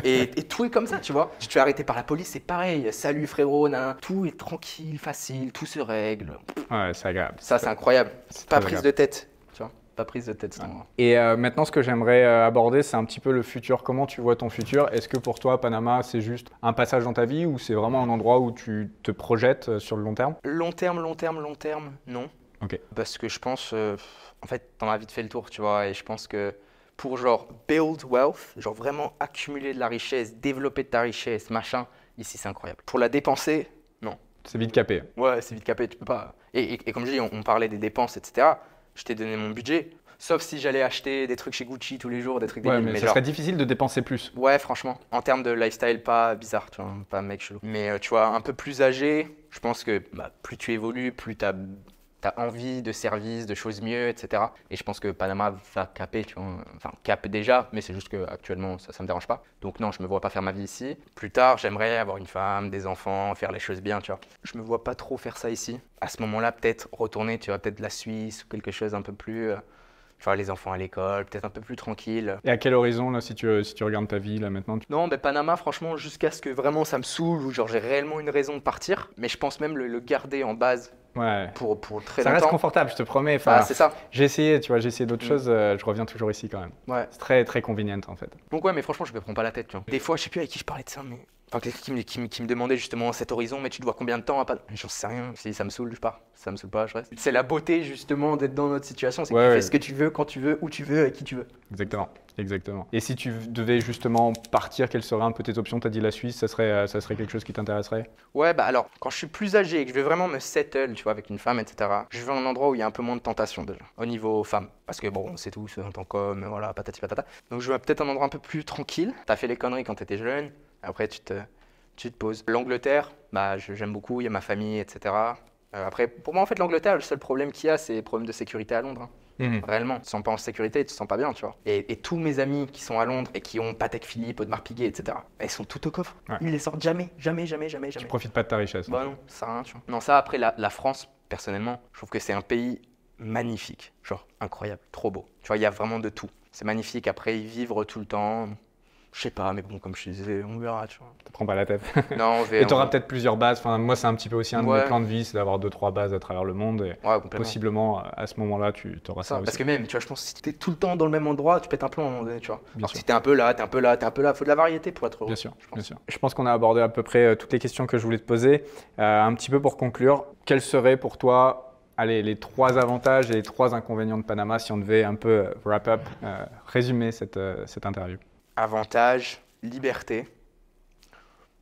B: Et, et tout est comme ça, tu vois. Je te fais arrêter par la police, c'est pareil. Salut frérot, nan. tout est tranquille, facile, tout se règle.
A: Ouais, c'est agréable.
B: Ça, c'est incroyable. Pas prise
A: agréable.
B: de tête. Pas prise de tête,
A: Et euh, maintenant, ce que j'aimerais euh, aborder, c'est un petit peu le futur. Comment tu vois ton futur? Est-ce que pour toi, Panama, c'est juste un passage dans ta vie ou c'est vraiment un endroit où tu te projettes euh, sur le long terme?
B: Long terme, long terme, long terme, non.
A: Ok.
B: Parce que je pense, euh, en fait, t'en as vite fait le tour, tu vois. Et je pense que pour genre build wealth, genre vraiment accumuler de la richesse, développer de ta richesse, machin, ici c'est incroyable. Pour la dépenser, non.
A: C'est vite capé.
B: Ouais, c'est vite capé, tu peux pas. Et, et- et comme je dis, on, on parlait des dépenses, etc. Je t'ai donné mon budget. Sauf si j'allais acheter des trucs chez Gucci tous les jours, des trucs
A: Ouais,
B: débiles.
A: mais,
B: mais
A: ça
B: genre-
A: serait difficile de dépenser plus.
B: Ouais, franchement, en termes de lifestyle, pas bizarre, tu vois, pas mec chelou. Mais euh, tu vois, un peu plus âgé, je pense que bah, plus tu évolues, plus tu as, envie de services, de choses mieux, etc. Et je pense que Panama va caper, tu vois. Enfin, cap déjà, mais c'est juste que actuellement ça, ça me dérange pas. Donc non, je me vois pas faire ma vie ici. Plus tard, j'aimerais avoir une femme, des enfants, faire les choses bien, tu vois. Je me vois pas trop faire ça ici. À ce moment-là, peut-être retourner, tu vois, peut-être la Suisse ou quelque chose un peu plus. euh, vois, les enfants à l'école, peut-être un peu plus tranquille.
A: Et à quel horizon, là, si tu, si tu regardes ta vie, là, maintenant tu-
B: Non, mais Panama, franchement, jusqu'à ce que vraiment ça me saoule ou genre j'ai réellement une raison de partir. Mais je pense même le, le garder en base
A: Ouais.
B: pour, pour très
A: Ça reste confortable, je te promets. Enfin,
B: Ah, c'est ça.
A: j'ai essayé, tu vois, j'ai essayé d'autres
B: Mm.
A: choses, euh, je reviens toujours ici quand même.
B: Ouais.
A: C'est très, très convenient en fait.
B: Donc ouais, mais franchement, je me prends pas la tête. Tu vois. Des fois, je sais plus avec qui je parlais de ça, mais enfin quelqu'un qui me, qui, me- qui me demandait justement cet horizon, mais tu te vois combien de temps à pas J'en sais rien. Si ça me saoule, je pars. Si ça me saoule pas, je reste. C'est la beauté justement d'être dans notre situation, c'est que
A: Ouais,
B: tu
A: ouais.
B: fais ce que tu veux, quand tu veux, où tu veux, avec qui tu veux.
A: Exactement. Exactement. Et si tu devais justement partir, quelles seraient un peu tes options? Tu as dit la Suisse, ça serait, ça serait quelque chose qui t'intéresserait?
B: Ouais, bah alors, quand je suis plus âgé et que je vais vraiment me settle, tu vois, avec une femme, etc., je veux un endroit où il y a un peu moins de tentation déjà, au niveau femme. Parce que bon, c'est tout, c'est en tant qu'homme, voilà, patati patata. Donc je veux peut-être un endroit un peu plus tranquille. T'as fait les conneries quand t'étais jeune, après tu te, tu te poses. L'Angleterre, bah j'aime beaucoup, il y a ma famille, etc. Euh, après, pour moi, en fait, l'Angleterre, le seul problème qu'il y a, c'est le problème de sécurité à Londres. hein. Réellement, tu te sens pas en sécurité, tu te sens pas bien, tu vois. Et, et tous mes amis qui sont à Londres et qui ont Patek Philippe, Audemars Piguet, etc., ils sont tout au coffre.
A: Ouais.
B: Ils les sortent jamais, jamais, jamais, jamais,
A: Tu
B: jamais.
A: profites pas de ta richesse.
B: Bah non, ça rien, tu vois. Non, ça, après, la, la France, personnellement, je trouve que c'est un pays magnifique. Genre, incroyable, trop beau. Tu vois, il y a vraiment de tout. C'est magnifique. Après, y vivre tout le temps, je sais pas, mais bon, comme je disais, on verra, tu vois.
A: te prends pas la tête.
B: Non, on
A: Et
B: verra.
A: tu auras peut-être plusieurs bases. Enfin, moi, c'est un petit peu aussi un de
B: Ouais.
A: mes plans de vie, c'est d'avoir deux, trois bases à travers le monde. Et
B: Ouais, complètement.
A: possiblement, à ce moment-là, tu auras ça,
B: Ça,
A: aussi.
B: parce que même, tu vois, je pense que si t'es tout le temps dans le même endroit, tu pètes un plomb à un moment donné, tu vois.
A: Bien
B: Alors
A: sûr.
B: si t'es un peu là, t'es un peu là, t'es un peu là, faut de la variété pour être heureux.
A: Bien sûr,
B: je pense.
A: bien sûr. Je pense qu'on a abordé à peu près euh, toutes les questions que je voulais te poser. Euh, un petit peu pour conclure, quels seraient pour toi allez, les trois avantages et les trois inconvénients de Panama si on devait un peu euh, wrap up, euh, résumer cette, euh, cette interview?
B: Avantages, liberté,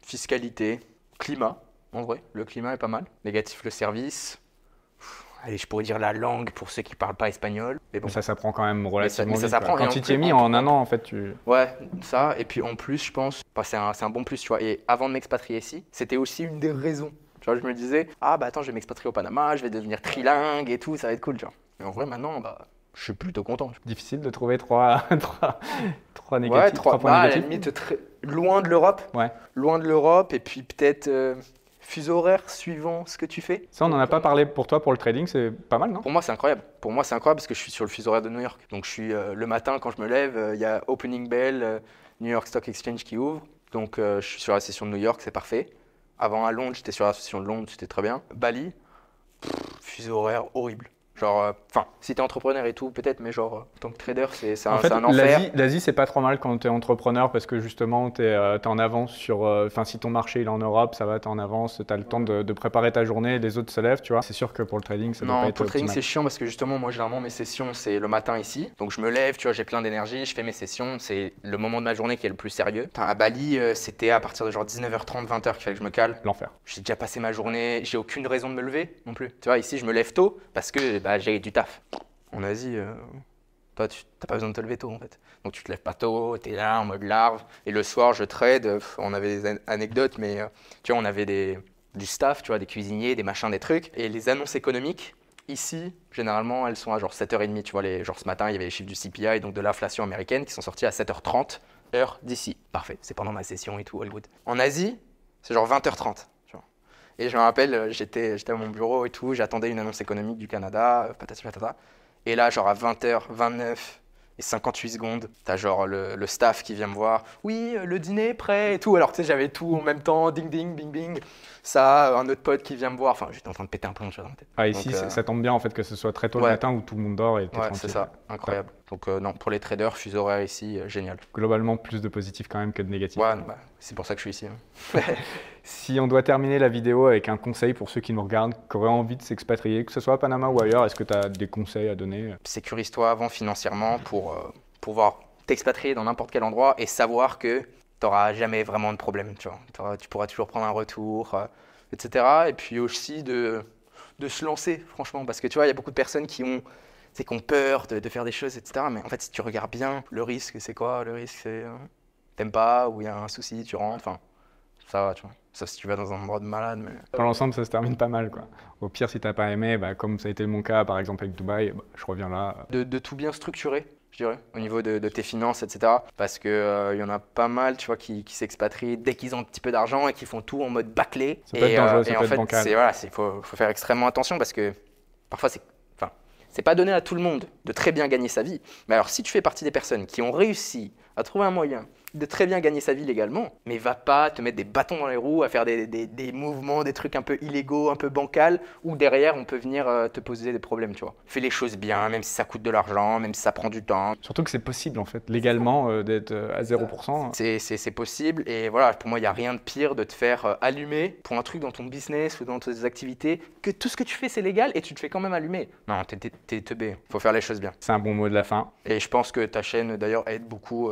B: fiscalité, climat. En vrai, le climat est pas mal. Négatif, le service. Pff, Allez, je pourrais dire la langue pour ceux qui parlent pas espagnol. Mais bon,
A: Ça s'apprend quand même relativement
B: mais ça
A: vite,
B: s'apprend,
A: quoi.
B: et
A: Quand tu t'y es mis
B: en-
A: un an, en fait, tu...
B: Ouais, ça. Et puis en plus, je pense, bah, c'est un, c'est un bon plus, tu vois. Et avant de m'expatrier ici, c'était aussi une des raisons. Tu vois, je me disais, ah bah attends, je vais m'expatrier au Panama, je vais devenir trilingue et tout, ça va être cool, tu vois. Mais en vrai, maintenant, bah, je suis plutôt content.
A: difficile de trouver trois, trois, trois
B: Ouais,
A: négatifs,
B: trois,
A: points
B: bah, à la
A: négatifs.
B: limite, très- loin de l'Europe.
A: Ouais.
B: Loin de l'Europe, et puis peut-être euh, fuseau horaire suivant ce que tu fais.
A: Ça, on n'en a pas parlé pour toi pour le trading, c'est pas mal, non?
B: Pour moi, c'est incroyable. Pour moi, c'est incroyable parce que je suis sur le fuseau horaire de New York. Donc, je suis euh, le matin quand je me lève, euh, il y a opening bell, euh, New York Stock Exchange qui ouvre. Donc, je suis sur la session de New York, c'est parfait. Avant à Londres, j'étais sur la session de Londres, c'était très bien. Bali, pff, fuseau horaire horrible. Genre, euh, enfin, si t'es entrepreneur et tout, peut-être, mais genre, euh, en tant que trader, c'est un,
A: En fait,
B: un enfer.
A: l'Asie, c'est pas trop mal quand tu es entrepreneur parce que justement, tu es, en avance sur. euh, Enfin, si ton marché il est en Europe, ça va, tu en avance, tu as le temps de, de préparer ta journée, les autres se lèvent, tu vois. C'est sûr que pour le trading, ça doit pas
B: Non,
A: être
B: pour le trading, c'est chiant parce que justement, moi, généralement, mes sessions, c'est le matin ici. Donc, je me lève, tu vois, j'ai plein d'énergie, je fais mes sessions. C'est le moment de ma journée qui est le plus sérieux. Putain, à Bali, euh, c'était à partir de genre 19h30, 20h qu'il fallait que je me cale.
A: L'enfer.
B: J'ai déjà passé ma journée, j'ai aucune raison de me lever non plus. Tu vois, ici, je me lève tôt parce que bah, j'ai du taf. En Asie, euh, toi, tu n'as pas besoin de te lever tôt en fait. Donc, tu te lèves pas tôt, tu es là en mode larve. Et le soir, je trade. On avait des an- anecdotes, mais euh, tu vois, on avait des, du staff, tu vois, des cuisiniers, des machins, des trucs. Et les annonces économiques, ici, généralement, elles sont à genre 7h30. Tu vois, les, genre ce matin, il y avait les chiffres du CPI, donc de l'inflation américaine, qui sont sortis à 7h30, heure d'ici. Parfait, c'est pendant ma session et tout, all. En Asie, c'est genre 20h30. Et je me rappelle, euh, j'étais à mon bureau et tout, j'attendais une annonce économique du Canada, euh, patati patata. Et là, genre à 20h29 et 58 secondes, t'as genre le, le staff qui vient me voir. Oui, euh, le dîner est prêt et tout. Alors tu sais, j'avais tout en même temps, ding ding, bing bing. Ça, un autre pote qui vient me voir. Enfin, j'étais en train de péter un plomb, tu vois, dans ma tête.
A: Ah, ici,
B: Donc, euh,
A: ça tombe bien en fait que ce soit très tôt le matin où tout le monde dort et t'es
B: Ouais, c'est ça, incroyable. Donc non, pour les traders, fuseau horaire ici, génial.
A: Globalement, plus de positif quand même que de négatif.
B: Ouais, bah, c'est pour ça que je suis ici. Hein.
A: si on doit terminer la vidéo avec un conseil pour ceux qui nous regardent, qui auraient envie de s'expatrier, que ce soit à Panama ou ailleurs, est-ce que tu as des conseils à donner?
B: Sécurise-toi avant financièrement pour pouvoir t'expatrier dans n'importe quel endroit et savoir que tu n'auras jamais vraiment de problème. Tu, vois. tu pourras toujours prendre un retour, euh, etc. Et puis aussi de, de se lancer, franchement. Parce que tu vois, il y a beaucoup de personnes qui ont, qui ont peur de, de, faire des choses, etc. Mais en fait, si tu regardes bien, le risque, c'est quoi? Le risque, c'est. Euh, t'aimes pas, ou il y a un souci, tu rentres. Enfin, ça va, tu vois. Ça, si tu vas dans un endroit de malade. Mais...
A: Dans l'ensemble, ça se termine pas mal. Quoi. Au pire, si t'as pas aimé, bah, comme ça a été mon cas, par exemple, avec Dubaï, bah, je reviens là.
B: De, de, tout bien structurer je dirais, au niveau de, tes finances, etc. Parce qu'il euh, y en a pas mal, tu vois, qui, qui s'expatrient dès qu'ils ont un petit peu d'argent et qui font tout en mode bâclé.
A: Ça peut et, être dangereux, euh, ça
B: et
A: peut
B: en
A: être
B: fait, il voilà, faut, faut faire extrêmement attention parce que parfois, c'est c'est pas donné à tout le monde de très bien gagner sa vie. Mais alors, si tu fais partie des personnes qui ont réussi à trouver un moyen de très bien gagner sa vie légalement, mais va pas te mettre des bâtons dans les roues, à faire des, des, des mouvements, des trucs un peu illégaux, un peu bancals, où derrière on peut venir euh, te poser des problèmes, tu vois. Fais les choses bien, même si ça coûte de l'argent, même si ça prend du temps.
A: Surtout que c'est possible en fait, légalement, euh, d'être euh, à 0%.
B: C'est possible, et voilà, pour moi, il n'y a rien de pire de te faire allumer pour un truc dans ton business ou dans tes activités, que tout ce que tu fais c'est légal et tu te fais quand même allumer. Non, t'es teubé, faut faire les choses bien.
A: C'est un bon mot de la fin.
B: Et je pense que ta chaîne d'ailleurs aide beaucoup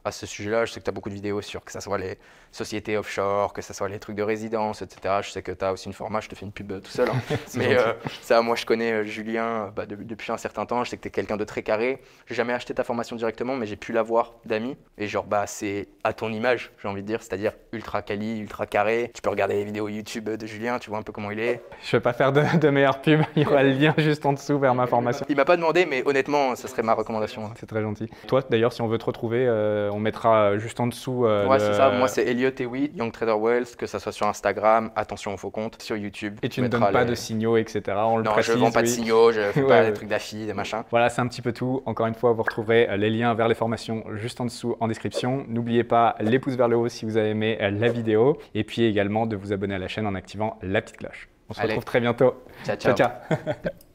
B: à ce sujet-là. Je sais que tu as beaucoup de vidéos sur que ce soit les sociétés offshore, que ce soit les trucs de résidence, etc. Je sais que tu as aussi une format, je te fais une pub tout seul. Hein. Mais euh, ça, moi, je connais euh, Julien euh, bah, depuis un certain temps. Je sais que tu es quelqu'un de très carré. J'ai jamais acheté ta formation directement, mais j'ai pu l'avoir d'amis. Et genre, bah, c'est à ton image, j'ai envie de dire, c'est-à-dire ultra quali, ultra carré. Tu peux regarder les vidéos YouTube de Julien, tu vois un peu comment il est.
A: Je vais pas faire de, de meilleure pub. Il y aura le lien juste en dessous vers ma formation.
B: Il m'a pas demandé, mais honnêtement, ça serait ma recommandation. Hein.
A: C'est très gentil. Toi, d'ailleurs, si on veut te retrouver, on mettra juste en dessous.
B: ouais, c'est ça. Moi, c'est Elliot et oui, Young Trader Wealth, que ça soit sur Instagram, attention aux faux comptes, sur YouTube.
A: Et tu ne donnes pas de signaux, etc. On le
B: non,
A: précise,
B: je ne vends pas de signaux, je fais pas des trucs d'affi, des machins.
A: Voilà, c'est un petit peu tout. Encore une fois, vous retrouverez euh, les liens vers les formations juste en dessous en description. N'oubliez pas les pouces vers le haut si vous avez aimé euh, la vidéo. Et puis également de vous abonner à la chaîne en activant la petite cloche. On se retrouve très bientôt.
B: ciao. ciao. ciao.